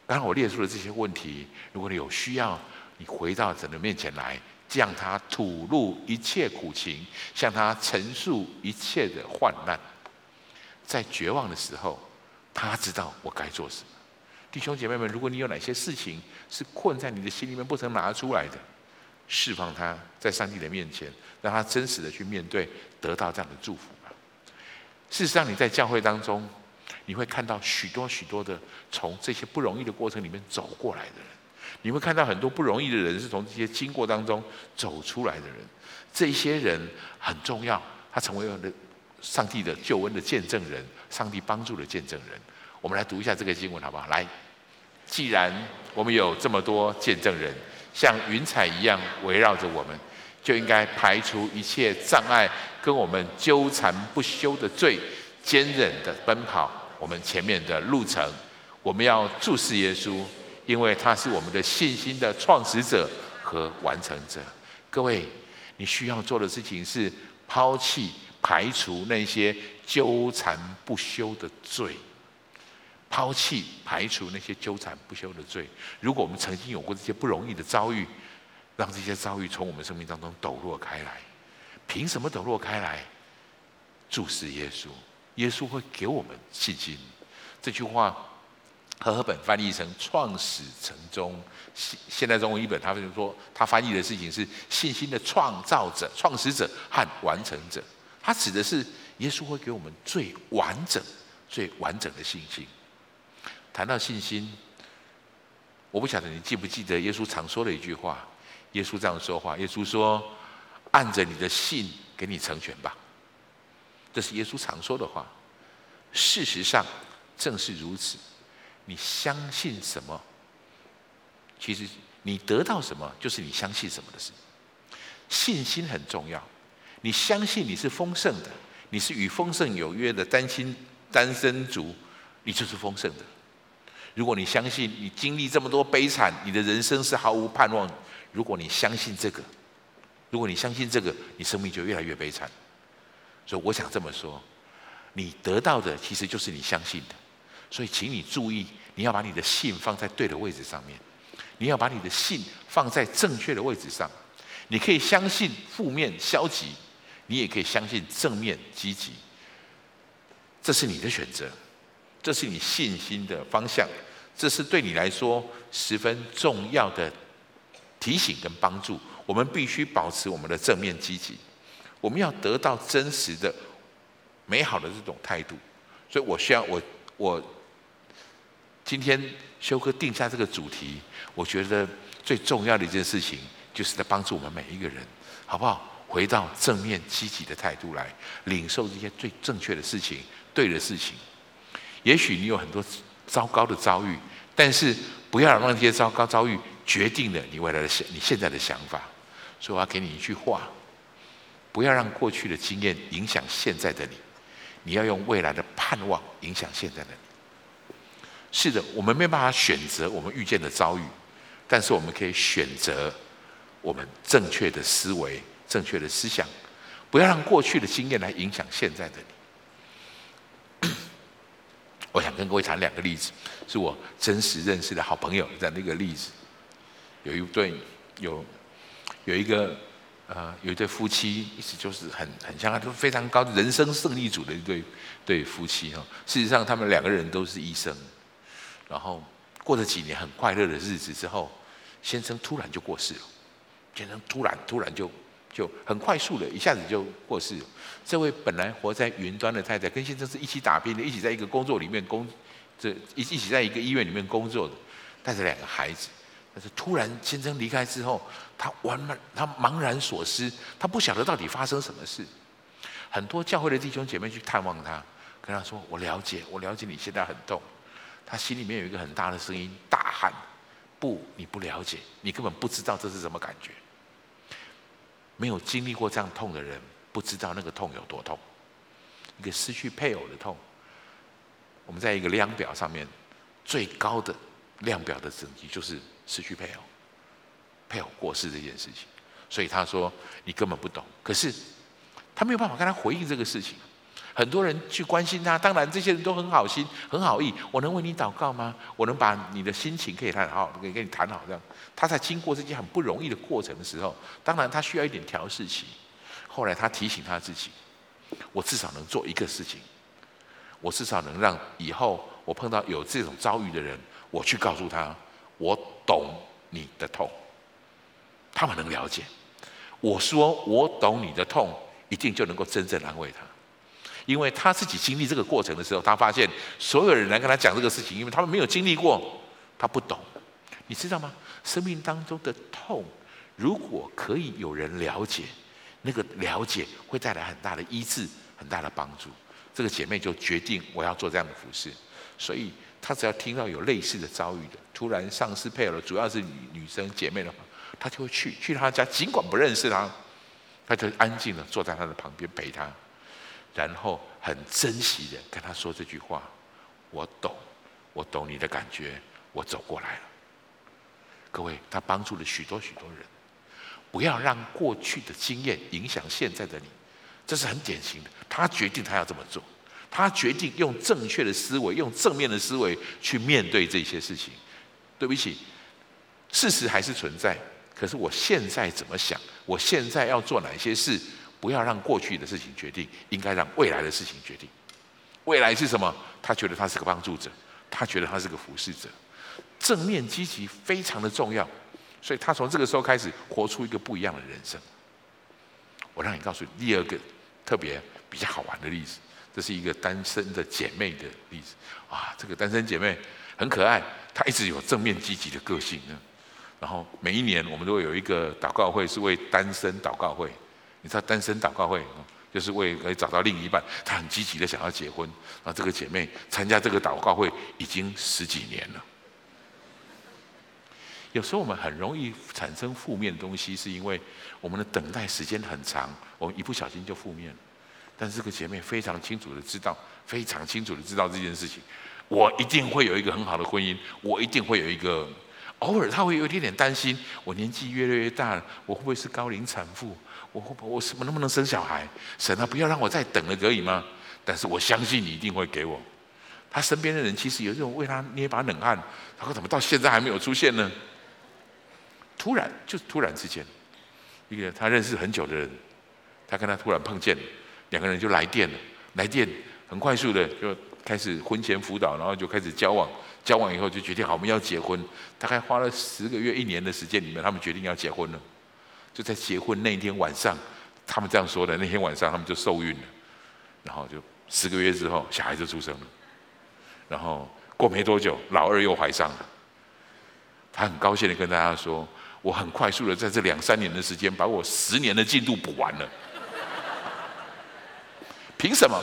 刚刚我列出了这些问题，如果你有需要，你回到神的面前来。向他吐露一切苦情，向他陈述一切的患难，在绝望的时候，他知道我该做什么。弟兄姐妹们，如果你有哪些事情是困在你的心里面不曾拿出来的，释放他，在上帝的面前，让他真实的去面对，得到这样的祝福。事实上，你在教会当中，你会看到许多许多的从这些不容易的过程里面走过来的人。你会看到很多不容易的人是从这些经过当中走出来的人，这些人很重要，他成为了上帝的救恩的见证人，上帝帮助的见证人。我们来读一下这个经文好不好？来，既然我们有这么多见证人，像云彩一样围绕着我们，就应该排除一切障碍，跟我们纠缠不休的罪，坚忍的奔跑我们前面的路程。我们要注视耶稣。因为他是我们的信心的创始者和完成者。各位，你需要做的事情是抛弃、排除那些纠缠不休的罪。抛弃、排除那些纠缠不休的罪。如果我们曾经有过这些不容易的遭遇，让这些遭遇从我们生命当中抖落开来。凭什么抖落开来？注视耶稣，耶稣会给我们信心。这句话。和合本翻译成“创始成终”，现现代中文译本，他就说他翻译的事情是信心的创造者、创始者和完成者。他指的是耶稣会给我们最完整、最完整的信心。谈到信心，我不晓得你记不记得耶稣常说的一句话。耶稣这样说话：“耶稣说，按着你的信给你成全吧。”这是耶稣常说的话。事实上，正是如此。你相信什么？其实你得到什么，就是你相信什么的事。信心很重要。你相信你是丰盛的，你是与丰盛有约的单亲单身族，你就是丰盛的。如果你相信你经历这么多悲惨，你的人生是毫无盼望。如果你相信这个，如果你相信这个，你生命就越来越悲惨。所以我想这么说，你得到的其实就是你相信的。所以，请你注意，你要把你的信放在对的位置上面，你要把你的信放在正确的位置上。你可以相信负面消极，你也可以相信正面积极，这是你的选择，这是你信心的方向，这是对你来说十分重要的提醒跟帮助。我们必须保持我们的正面积极，我们要得到真实的、美好的这种态度。所以我需要我我。今天修哥定下这个主题，我觉得最重要的一件事情，就是在帮助我们每一个人，好不好？回到正面积极的态度来领受这些最正确的事情、对的事情。也许你有很多糟糕的遭遇，但是不要让那些糟糕遭遇决定了你未来的想你现在的想法。所以我要给你一句话：不要让过去的经验影响现在的你，你要用未来的盼望影响现在的你。是的，我们没办法选择我们遇见的遭遇，但是我们可以选择我们正确的思维、正确的思想，不要让过去的经验来影响现在的你。我想跟各位谈两个例子，是我真实认识的好朋友的那个例子。有一对有。有一个呃，有一对夫妻，一直就是很很像，都非常高人生胜利组的一对对夫妻哈。事实上，他们两个人都是医生，然后过了几年很快乐的日子之后，先生突然就过世了。先生突然突然就就很快速的，一下子就过世了。这位本来活在云端的太太，跟先生是一起打拼的，一起在一个工作里面工，这一一起在一个医院里面工作的，带着两个孩子。但是突然先生离开之后，他完满，他茫然所失，他不晓得到底发生什么事。很多教会的弟兄姐妹去探望他，跟他说：“我了解，我了解你现在很痛。”他心里面有一个很大的声音大喊：“不，你不了解，你根本不知道这是什么感觉。没有经历过这样痛的人，不知道那个痛有多痛。一个失去配偶的痛。我们在一个量表上面最高的量表的等级就是。”失去配偶，配偶过世这件事情，所以他说你根本不懂。可是他没有办法跟他回应这个事情。很多人去关心他，当然这些人都很好心、很好意。我能为你祷告吗？我能把你的心情可以谈好，可以跟你谈好这样。他在经过这件很不容易的过程的时候，当然他需要一点调试期。后来他提醒他自己：我至少能做一个事情，我至少能让以后我碰到有这种遭遇的人，我去告诉他。我懂你的痛，他们能了解。我说我懂你的痛，一定就能够真正安慰他，因为他自己经历这个过程的时候，他发现所有人来跟他讲这个事情，因为他们没有经历过，他不懂。你知道吗？生命当中的痛，如果可以有人了解，那个了解会带来很大的医治，很大的帮助。这个姐妹就决定我要做这样的服事，所以。他只要听到有类似的遭遇的，突然丧失配偶了，主要是女女生姐妹的话，他就会去去他家，尽管不认识他，他就安静的坐在他的旁边陪他，然后很珍惜的跟他说这句话：“我懂，我懂你的感觉，我走过来了。”各位，他帮助了许多许多人。不要让过去的经验影响现在的你，这是很典型的。他决定他要这么做。他决定用正确的思维，用正面的思维去面对这些事情。对不起，事实还是存在。可是我现在怎么想？我现在要做哪些事？不要让过去的事情决定，应该让未来的事情决定。未来是什么？他觉得他是个帮助者，他觉得他是个服侍者。正面积极非常的重要，所以他从这个时候开始活出一个不一样的人生。我让你告诉你第二个特别比较好玩的例子。这是一个单身的姐妹的例子啊，这个单身姐妹很可爱，她一直有正面积极的个性呢。然后每一年我们都会有一个祷告会，是为单身祷告会。你知道单身祷告会，就是为可以找到另一半，她很积极的想要结婚。然后这个姐妹参加这个祷告会已经十几年了。有时候我们很容易产生负面的东西，是因为我们的等待时间很长，我们一不小心就负面了。但是这个姐妹非常清楚的知道，非常清楚的知道这件事情，我一定会有一个很好的婚姻，我一定会有一个。偶尔她会有一点点担心，我年纪越来越大，我会不会是高龄产妇？我会不会我什么能不能生小孩？神啊，不要让我再等了，可以吗？但是我相信你一定会给我。她身边的人其实有这种为她捏把冷汗，她说怎么到现在还没有出现呢？突然就突然之间，一个她认识很久的人，她跟她突然碰见。两个人就来电了，来电很快速的就开始婚前辅导，然后就开始交往，交往以后就决定好我们要结婚，大概花了十个月一年的时间里面，他们决定要结婚了。就在结婚那一天晚上，他们这样说的，那天晚上他们就受孕了，然后就十个月之后小孩就出生了，然后过没多久老二又怀上了，他很高兴的跟大家说，我很快速的在这两三年的时间把我十年的进度补完了。凭什么？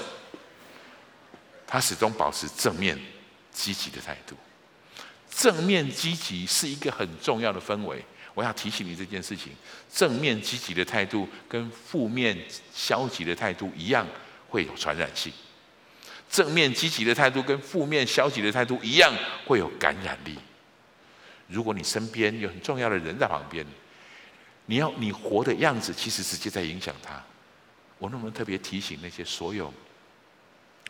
他始终保持正面、积极的态度。正面积极是一个很重要的氛围。我要提醒你这件事情：正面积极的态度跟负面消极的态度一样，会有传染性。正面积极的态度跟负面消极的态度一样，会有感染力。如果你身边有很重要的人在旁边，你要你活的样子，其实直接在影响他。我能不能特别提醒那些所有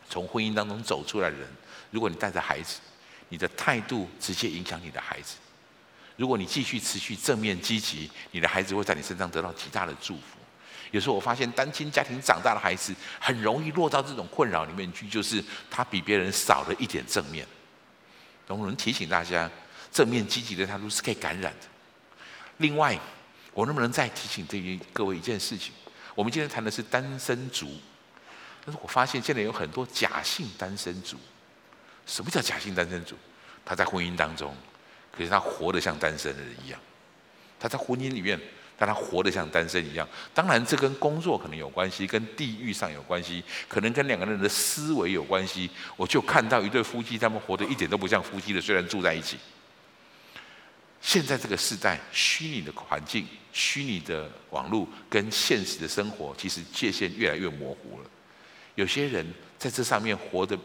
从婚姻当中走出来的人？如果你带着孩子，你的态度直接影响你的孩子。如果你继续持续正面积极，你的孩子会在你身上得到极大的祝福。有时候我发现单亲家庭长大的孩子很容易落到这种困扰里面去，就是他比别人少了一点正面。能不能提醒大家，正面积极的态度是可以感染的。另外，我能不能再提醒这些各位一件事情？我们今天谈的是单身族，但是我发现现在有很多假性单身族。什么叫假性单身族？他在婚姻当中，可是他活得像单身的人一样。他在婚姻里面，但他活得像单身一样。当然，这跟工作可能有关系，跟地域上有关系，可能跟两个人的思维有关系。我就看到一对夫妻，他们活得一点都不像夫妻的，虽然住在一起。现在这个时代，虚拟的环境、虚拟的网络跟现实的生活，其实界限越来越模糊了。有些人在这上面活得，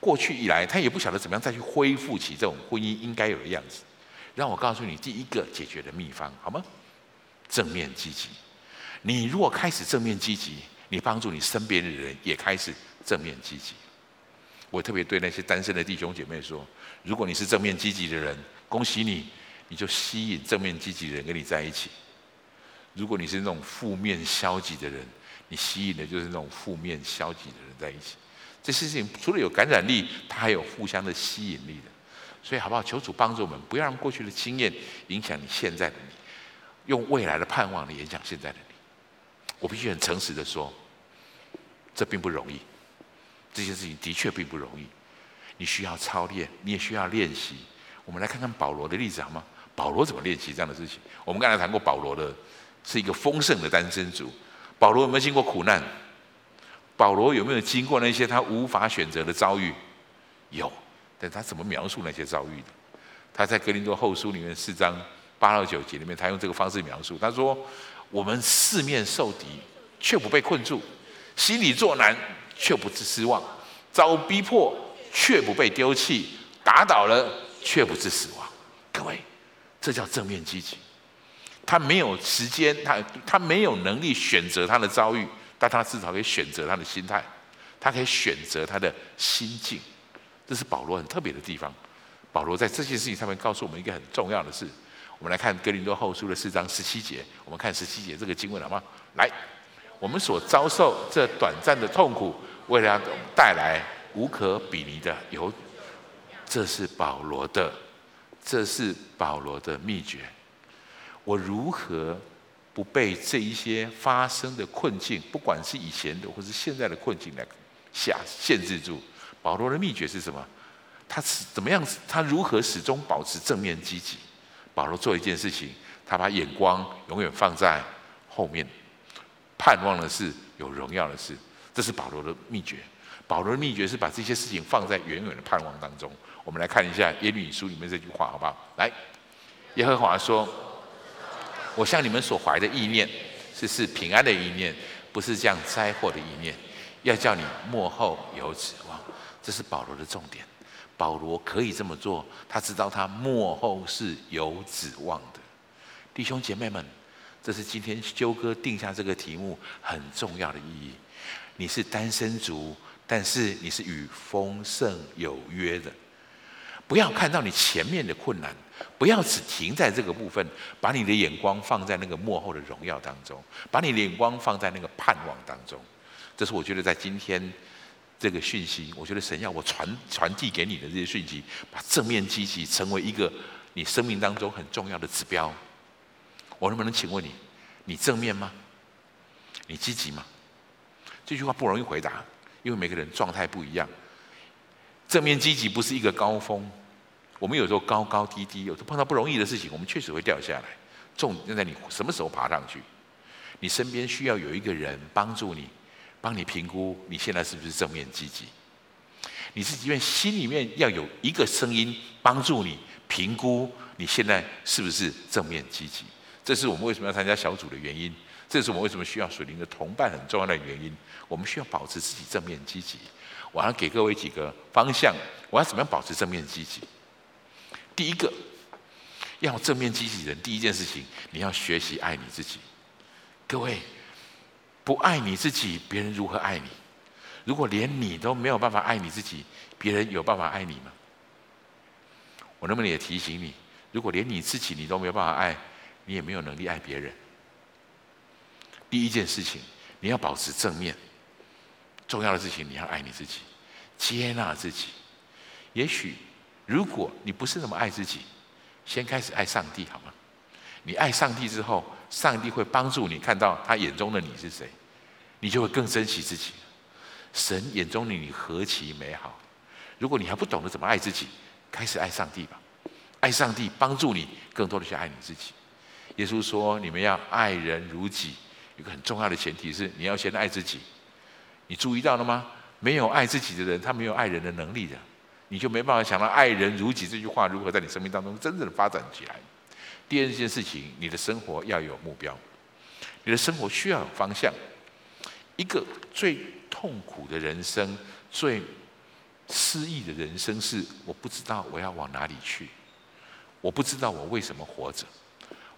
过去以来他也不晓得怎么样再去恢复起这种婚姻应该有的样子。让我告诉你第一个解决的秘方，好吗？正面积极。你如果开始正面积极，你帮助你身边的人也开始正面积极。我特别对那些单身的弟兄姐妹说：如果你是正面积极的人，恭喜你。你就吸引正面积极的人跟你在一起。如果你是那种负面消极的人，你吸引的就是那种负面消极的人在一起。这事情除了有感染力，它还有互相的吸引力的。所以好不好？求主帮助我们，不要让过去的经验影响你现在的你，用未来的盼望来影响现在的你。我必须很诚实的说，这并不容易。这件事情的确并不容易，你需要操练，你也需要练习。我们来看看保罗的例子好吗？保罗怎么练习这样的事情？我们刚才谈过，保罗的是一个丰盛的单身族。保罗有没有经过苦难？保罗有没有经过那些他无法选择的遭遇？有，但他怎么描述那些遭遇的？他在哥林多后书里面四章八到九节里面，他用这个方式描述。他说：“我们四面受敌，却不被困住；心里作难，却不致失望；遭逼迫，却不被丢弃；打倒了，却不致死亡。”各位。这叫正面积极。他没有时间，他他没有能力选择他的遭遇，但他至少可以选择他的心态，他可以选择他的心境。这是保罗很特别的地方。保罗在这件事情上面告诉我们一个很重要的事。我们来看哥林多后书的四章十七节，我们看十七节这个经文好吗？来，我们所遭受这短暂的痛苦，为了要带来无可比拟的有，这是保罗的。这是保罗的秘诀。我如何不被这一些发生的困境，不管是以前的或是现在的困境来下限制住？保罗的秘诀是什么？他是怎么样？他如何始终保持正面积极？保罗做一件事情，他把眼光永远放在后面，盼望的是有荣耀的事。这是保罗的秘诀。保罗的秘诀是把这些事情放在远远的盼望当中。我们来看一下耶利米书里面这句话，好不好？来，耶和华说：“我向你们所怀的意念是是平安的意念，不是这样灾祸的意念，要叫你末后有指望。”这是保罗的重点。保罗可以这么做，他知道他末后是有指望的。弟兄姐妹们，这是今天修哥定下这个题目很重要的意义。你是单身族，但是你是与丰盛有约的。不要看到你前面的困难，不要只停在这个部分，把你的眼光放在那个幕后的荣耀当中，把你的眼光放在那个盼望当中。这是我觉得在今天这个讯息，我觉得神要我传传递给你的这些讯息，把正面积极成为一个你生命当中很重要的指标。我能不能请问你，你正面吗？你积极吗？这句话不容易回答，因为每个人状态不一样。正面积极不是一个高峰，我们有时候高高低低，有时候碰到不容易的事情，我们确实会掉下来。重点在你什么时候爬上去？你身边需要有一个人帮助你，帮你评估你现在是不是正面积极。你是因为心里面要有一个声音帮助你，评估你现在是不是正面积极。这是我们为什么要参加小组的原因，这是我们为什么需要属灵的同伴很重要的原因。我们需要保持自己正面积极。我要给各位几个方向，我要怎么样保持正面积极？第一个，要正面积极的人，第一件事情，你要学习爱你自己。各位，不爱你自己，别人如何爱你？如果连你都没有办法爱你自己，别人有办法爱你吗？我能不能也提醒你，如果连你自己你都没有办法爱，你也没有能力爱别人。第一件事情，你要保持正面。重要的事情，你要爱你自己，接纳自己。也许，如果你不是那么爱自己，先开始爱上帝好吗？你爱上帝之后，上帝会帮助你看到他眼中的你是谁，你就会更珍惜自己。神眼中的你何其美好！如果你还不懂得怎么爱自己，开始爱上帝吧。爱上帝帮助你更多的去爱你自己。耶稣说：“你们要爱人如己。”有个很重要的前提是，你要先爱自己。你注意到了吗？没有爱自己的人，他没有爱人的能力的，你就没办法想到“爱人如己”这句话如何在你生命当中真正的发展起来。第二件事情，你的生活要有目标，你的生活需要有方向。一个最痛苦的人生、最失意的人生是：我不知道我要往哪里去，我不知道我为什么活着，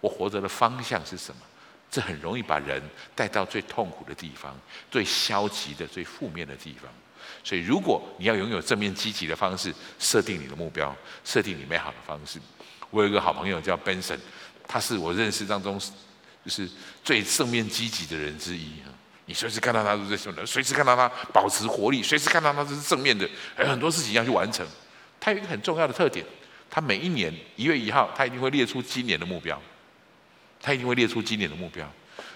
我活着的方向是什么。这很容易把人带到最痛苦的地方，最消极的、最负面的地方。所以，如果你要拥有正面积极的方式，设定你的目标，设定你美好的方式。我有一个好朋友叫 Benson，他是我认识当中就是最正面积极的人之一。你随时看到他都是什么？随时看到他保持活力，随时看到他都是正面的，还有很多事情要去完成。他有一个很重要的特点，他每一年一月一号，他一定会列出今年的目标。他一定会列出今年的目标，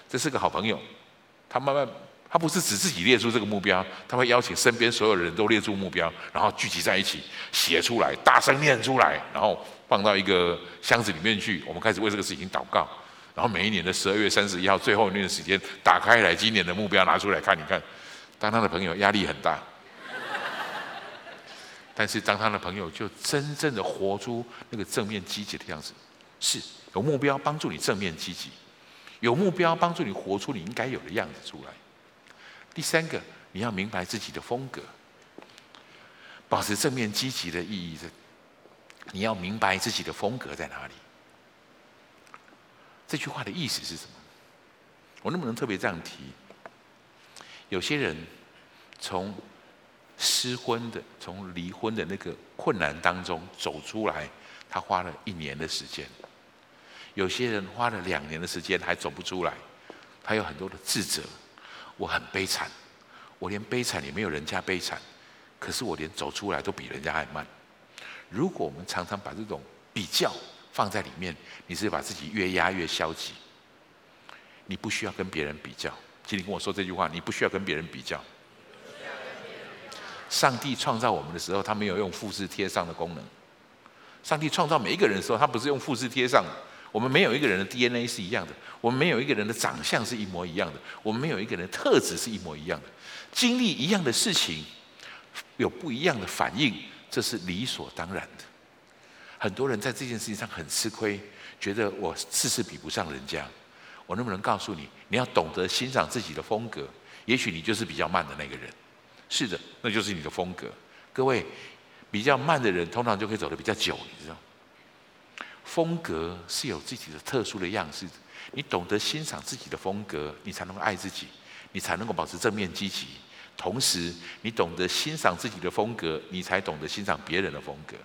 这是个好朋友。他慢慢，他不是只自己列出这个目标，他会邀请身边所有人都列出目标，然后聚集在一起写出来，大声念出来，然后放到一个箱子里面去。我们开始为这个事情祷告。然后每一年的十二月三十一号最后一年的时间，打开来今年的目标拿出来看一看。当他的朋友压力很大，但是当他的朋友就真正的活出那个正面积极的样子，是。有目标帮助你正面积极，有目标帮助你活出你应该有的样子出来。第三个，你要明白自己的风格，保持正面积极的意义是，你要明白自己的风格在哪里。这句话的意思是什么？我能不能特别这样提？有些人从失婚的、从离婚的那个困难当中走出来，他花了一年的时间。有些人花了两年的时间还走不出来，他有很多的自责，我很悲惨，我连悲惨也没有人家悲惨，可是我连走出来都比人家还慢。如果我们常常把这种比较放在里面，你是把自己越压越消极。你不需要跟别人比较，请你跟我说这句话，你不需要跟别人比较。上帝创造我们的时候，他没有用复制贴上的功能。上帝创造每一个人的时候，他不是用复制贴上的。我们没有一个人的 DNA 是一样的，我们没有一个人的长相是一模一样的，我们没有一个人的特质是一模一样的。经历一样的事情，有不一样的反应，这是理所当然的。很多人在这件事情上很吃亏，觉得我事事比不上人家。我能不能告诉你，你要懂得欣赏自己的风格？也许你就是比较慢的那个人。是的，那就是你的风格。各位，比较慢的人通常就可以走得比较久，你知道。风格是有自己的特殊的样式，你懂得欣赏自己的风格，你才能够爱自己，你才能够保持正面积极。同时，你懂得欣赏自己的风格，你才懂得欣赏别人的风格。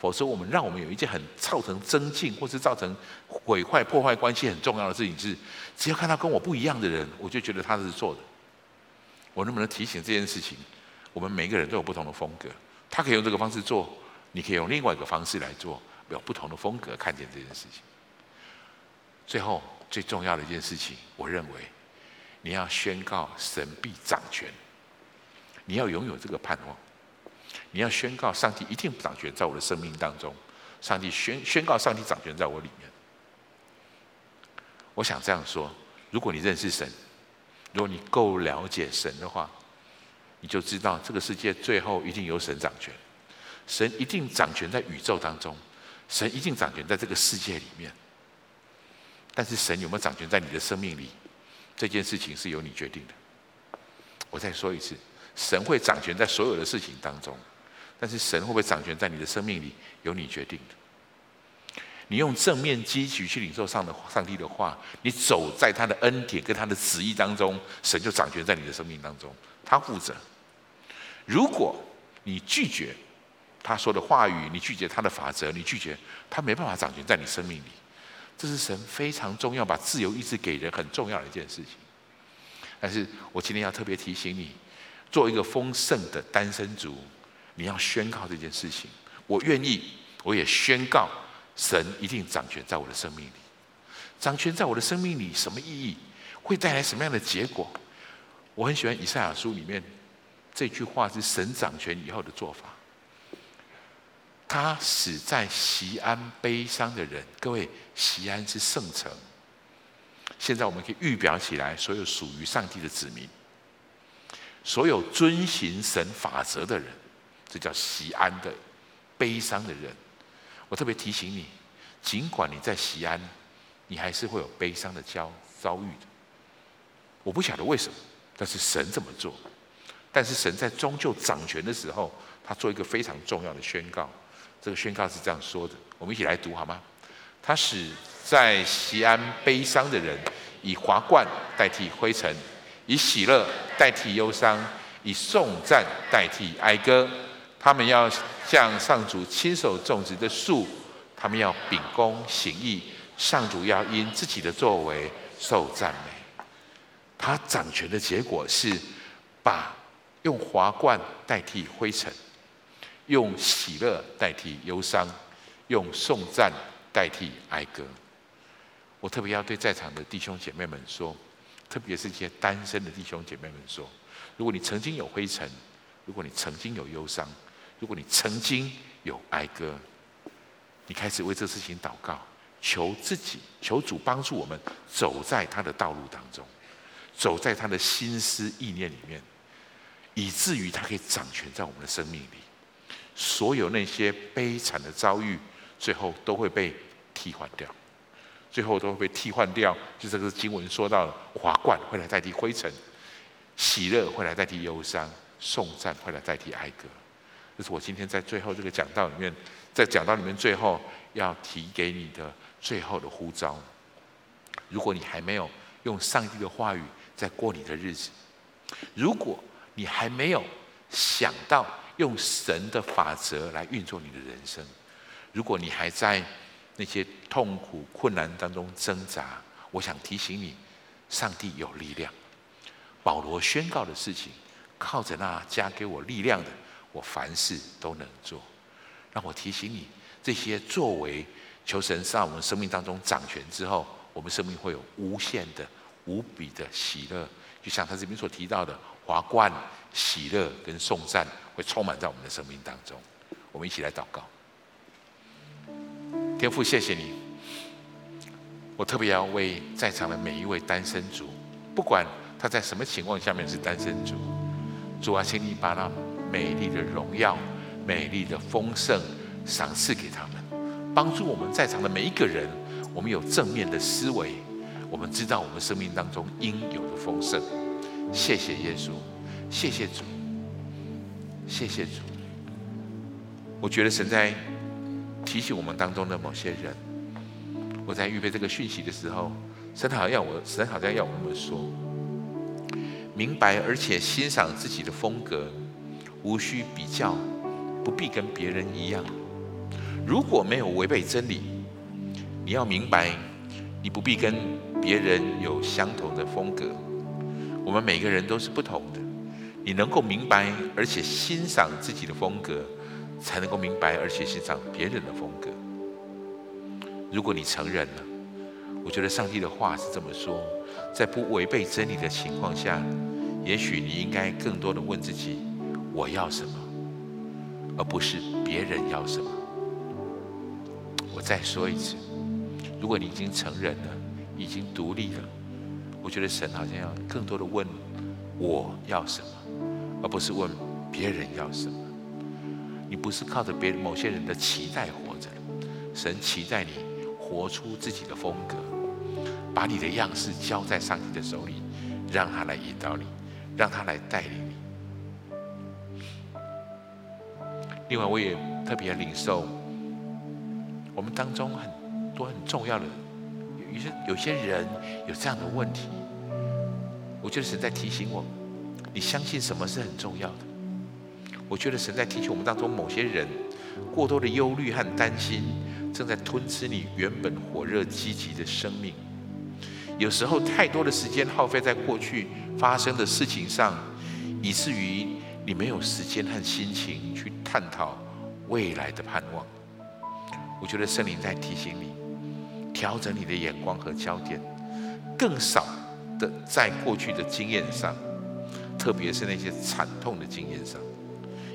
否则，我们让我们有一件很造成增进或是造成毁坏、破坏关系很重要的事情是：只要看到跟我不一样的人，我就觉得他是错的。我能不能提醒这件事情？我们每个人都有不同的风格，他可以用这个方式做，你可以用另外一个方式来做。有不同的风格，看见这件事情。最后最重要的一件事情，我认为你要宣告神必掌权，你要拥有这个盼望，你要宣告上帝一定掌权在我的生命当中。上帝宣宣告上帝掌权在我里面。我想这样说：如果你认识神，如果你够了解神的话，你就知道这个世界最后一定由神掌权，神一定掌权在宇宙当中。神一定掌权在这个世界里面，但是神有没有掌权在你的生命里？这件事情是由你决定的。我再说一次，神会掌权在所有的事情当中，但是神会不会掌权在你的生命里，由你决定的。你用正面积极去领受上的上帝的话，你走在他的恩典跟他的旨意当中，神就掌权在你的生命当中，他负责。如果你拒绝他说的话语，你拒绝他的法则，你拒绝他没办法掌权在你生命里，这是神非常重要，把自由意志给人很重要的一件事情。但是我今天要特别提醒你，做一个丰盛的单身族，你要宣告这件事情。我愿意，我也宣告。神一定掌权在我的生命里，掌权在我的生命里，什么意义？会带来什么样的结果？我很喜欢以赛亚书里面这句话，是神掌权以后的做法。他死在西安悲伤的人，各位，西安是圣城。现在我们可以预表起来，所有属于上帝的子民，所有遵行神法则的人，这叫西安的悲伤的人。我特别提醒你，尽管你在西安，你还是会有悲伤的遭遭遇的。我不晓得为什么，但是神这么做。但是神在终究掌权的时候，他做一个非常重要的宣告。这个宣告是这样说的，我们一起来读好吗？他使在西安悲伤的人，以华冠代替灰尘，以喜乐代替忧伤，以颂赞代替哀歌。他们要向上主亲手种植的树，他们要秉公行义。上主要因自己的作为受赞美。他掌权的结果是，把用华冠代替灰尘，用喜乐代替忧伤，用颂赞代替哀歌。我特别要对在场的弟兄姐妹们说，特别是一些单身的弟兄姐妹们说，如果你曾经有灰尘，如果你曾经有忧伤。如果你曾经有哀歌，你开始为这事情祷告，求自己，求主帮助我们走在他的道路当中，走在他的心思意念里面，以至于他可以掌权在我们的生命里。所有那些悲惨的遭遇，最后都会被替换掉，最后都会被替换掉。就这个经文说到了，华冠会来代替灰尘，喜乐会来代替忧伤，颂赞会来代替哀歌。这是我今天在最后这个讲道里面，在讲道里面最后要提给你的最后的呼召。如果你还没有用上帝的话语在过你的日子，如果你还没有想到用神的法则来运作你的人生，如果你还在那些痛苦困难当中挣扎，我想提醒你，上帝有力量。保罗宣告的事情，靠着那加给我力量的。我凡事都能做，让我提醒你，这些作为求神在我们生命当中掌权之后，我们生命会有无限的、无比的喜乐，就像他这边所提到的华冠、喜乐跟颂赞会充满在我们的生命当中。我们一起来祷告，天父，谢谢你。我特别要为在场的每一位单身族，不管他在什么情况下面是单身族，主啊，请你把那。美丽的荣耀，美丽的丰盛，赏赐给他们，帮助我们在场的每一个人，我们有正面的思维，我们知道我们生命当中应有的丰盛。谢谢耶稣，谢谢主，谢谢主。我觉得神在提醒我们当中的某些人，我在预备这个讯息的时候，神好像要我，神好像要我们说，明白而且欣赏自己的风格。无需比较，不必跟别人一样。如果没有违背真理，你要明白，你不必跟别人有相同的风格。我们每个人都是不同的。你能够明白而且欣赏自己的风格，才能够明白而且欣赏别人的风格。如果你承认了，我觉得上帝的话是这么说：在不违背真理的情况下，也许你应该更多的问自己。我要什么，而不是别人要什么。我再说一次，如果你已经承认了，已经独立了，我觉得神好像要更多的问我要什么，而不是问别人要什么。你不是靠着别人某些人的期待活着，神期待你活出自己的风格，把你的样式交在上帝的手里，让他来引导你，让他来带领你。另外，我也特别领受，我们当中很多很重要的，有些有些人有这样的问题，我觉得神在提醒我，你相信什么是很重要的。我觉得神在提醒我们当中某些人，过多的忧虑和担心正在吞吃你原本火热积极的生命。有时候太多的时间耗费在过去发生的事情上，以至于你没有时间和心情去探讨未来的盼望。我觉得圣灵在提醒你，调整你的眼光和焦点，更少的在过去的经验上，特别是那些惨痛的经验上。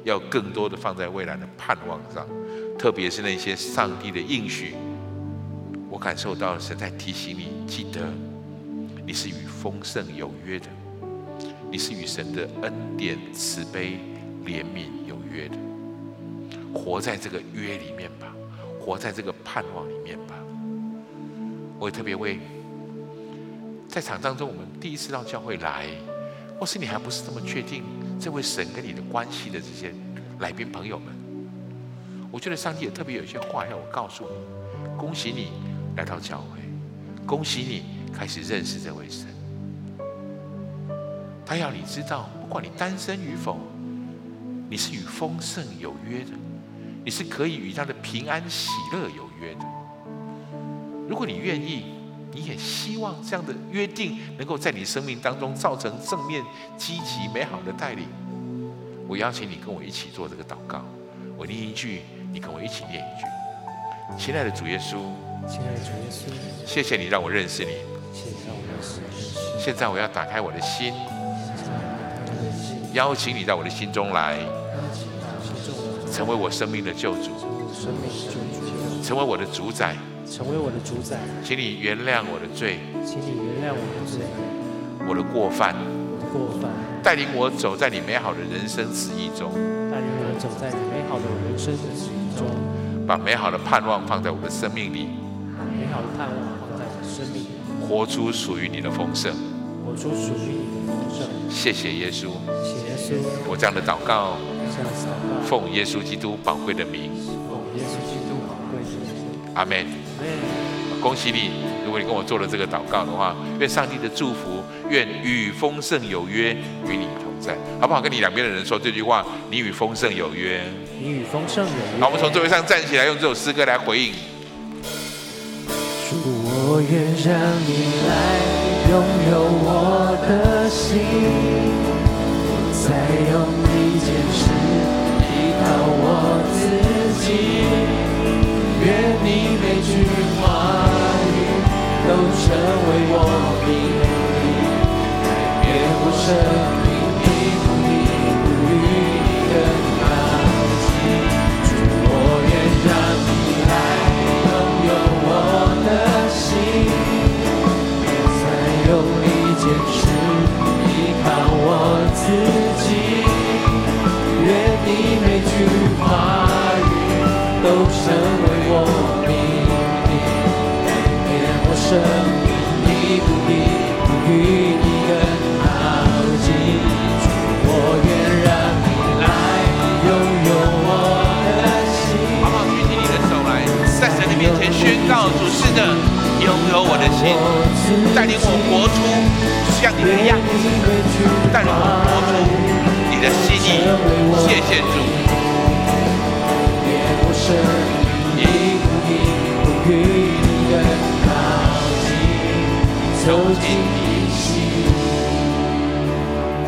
要更多的放在未来的盼望上，特别是那些上帝的应许。我感受到神在提醒你，记得你是与丰盛有约的，你是与神的恩典、慈悲、怜悯有约的。活在这个约里面吧，活在这个盼望里面吧。我也特别为在场当中，我们第一次到教会来，或是你还不是这么确定。这位神跟你的关系的这些来宾朋友们，我觉得上帝也特别有一些话要我告诉你：恭喜你来到教会，恭喜你开始认识这位神。他要你知道，不管你单身与否，你是与丰盛有约的，你是可以与他的平安喜乐有约的。如果你愿意。你也希望这样的约定能够在你生命当中造成正面、积极、美好的带领。我邀请你跟我一起做这个祷告。我念一句，你跟我一起念一句。亲爱的主耶稣，亲爱的主耶稣，谢谢你让我认识你。谢谢让我认识你。现在我要打开我的心，邀请你到我的心中来，成为我生命的救主，成为我的主宰。成为我的主宰，请你原谅我的罪，请你原谅我的罪，我的过犯，我的过犯，带领我走在你美好的人生旨意中，带领我走在你美好的人生旨意中，把美好的盼望放在我的生命里，把美好的盼望放在我的生命里，活出属于你的丰盛，活出属于你的丰盛。谢谢耶稣，谢谢耶稣，我这样的祷告，这样的祷告，奉耶稣基督宝贵的名，奉耶稣基督宝贵的名，阿门。恭喜你！如果你跟我做了这个祷告的话，愿上帝的祝福，愿与丰盛有约与你同在，好不好？跟你两边的人说这句话：你与丰盛有约。你与丰盛有约。好，我们从座位上站起来，用这首诗歌来回应。主，我愿让你来拥有我的心，再用一件事依靠我自己。生命已不比不与你更安静，主，我愿让你来拥有我的心，算有一件事，你看我自己，愿你每句话语都成为我，你改变我生命。宣告主是的，拥有我的心，带领我活出像你一样，带领我活出你的心意。谢谢主。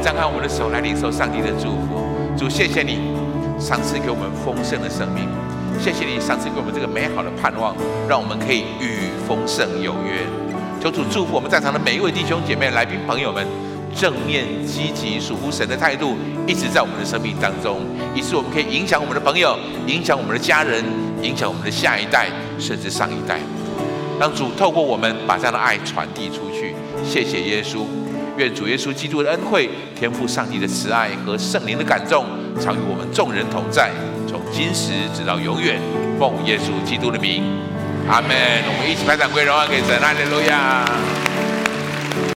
张开我们的手来领受上帝的祝福。主，谢谢你赏赐给我们丰盛的生命。谢谢你赏赐给我们这个美好的盼望，让我们可以与丰盛有约。求主祝福我们在场的每一位弟兄姐妹、来宾朋友们，正面、积极、属乎神的态度，一直在我们的生命当中，以致我们可以影响我们的朋友，影响我们的家人，影响我们的下一代，甚至上一代。让主透过我们把这样的爱传递出去。谢谢耶稣，愿主耶稣基督的恩惠、天父上帝的慈爱和圣灵的感动。常与我们众人同在，今时直到永远。奉耶稣基督的名，阿门。我们一起拍掌归荣耀给神，哈利路亚。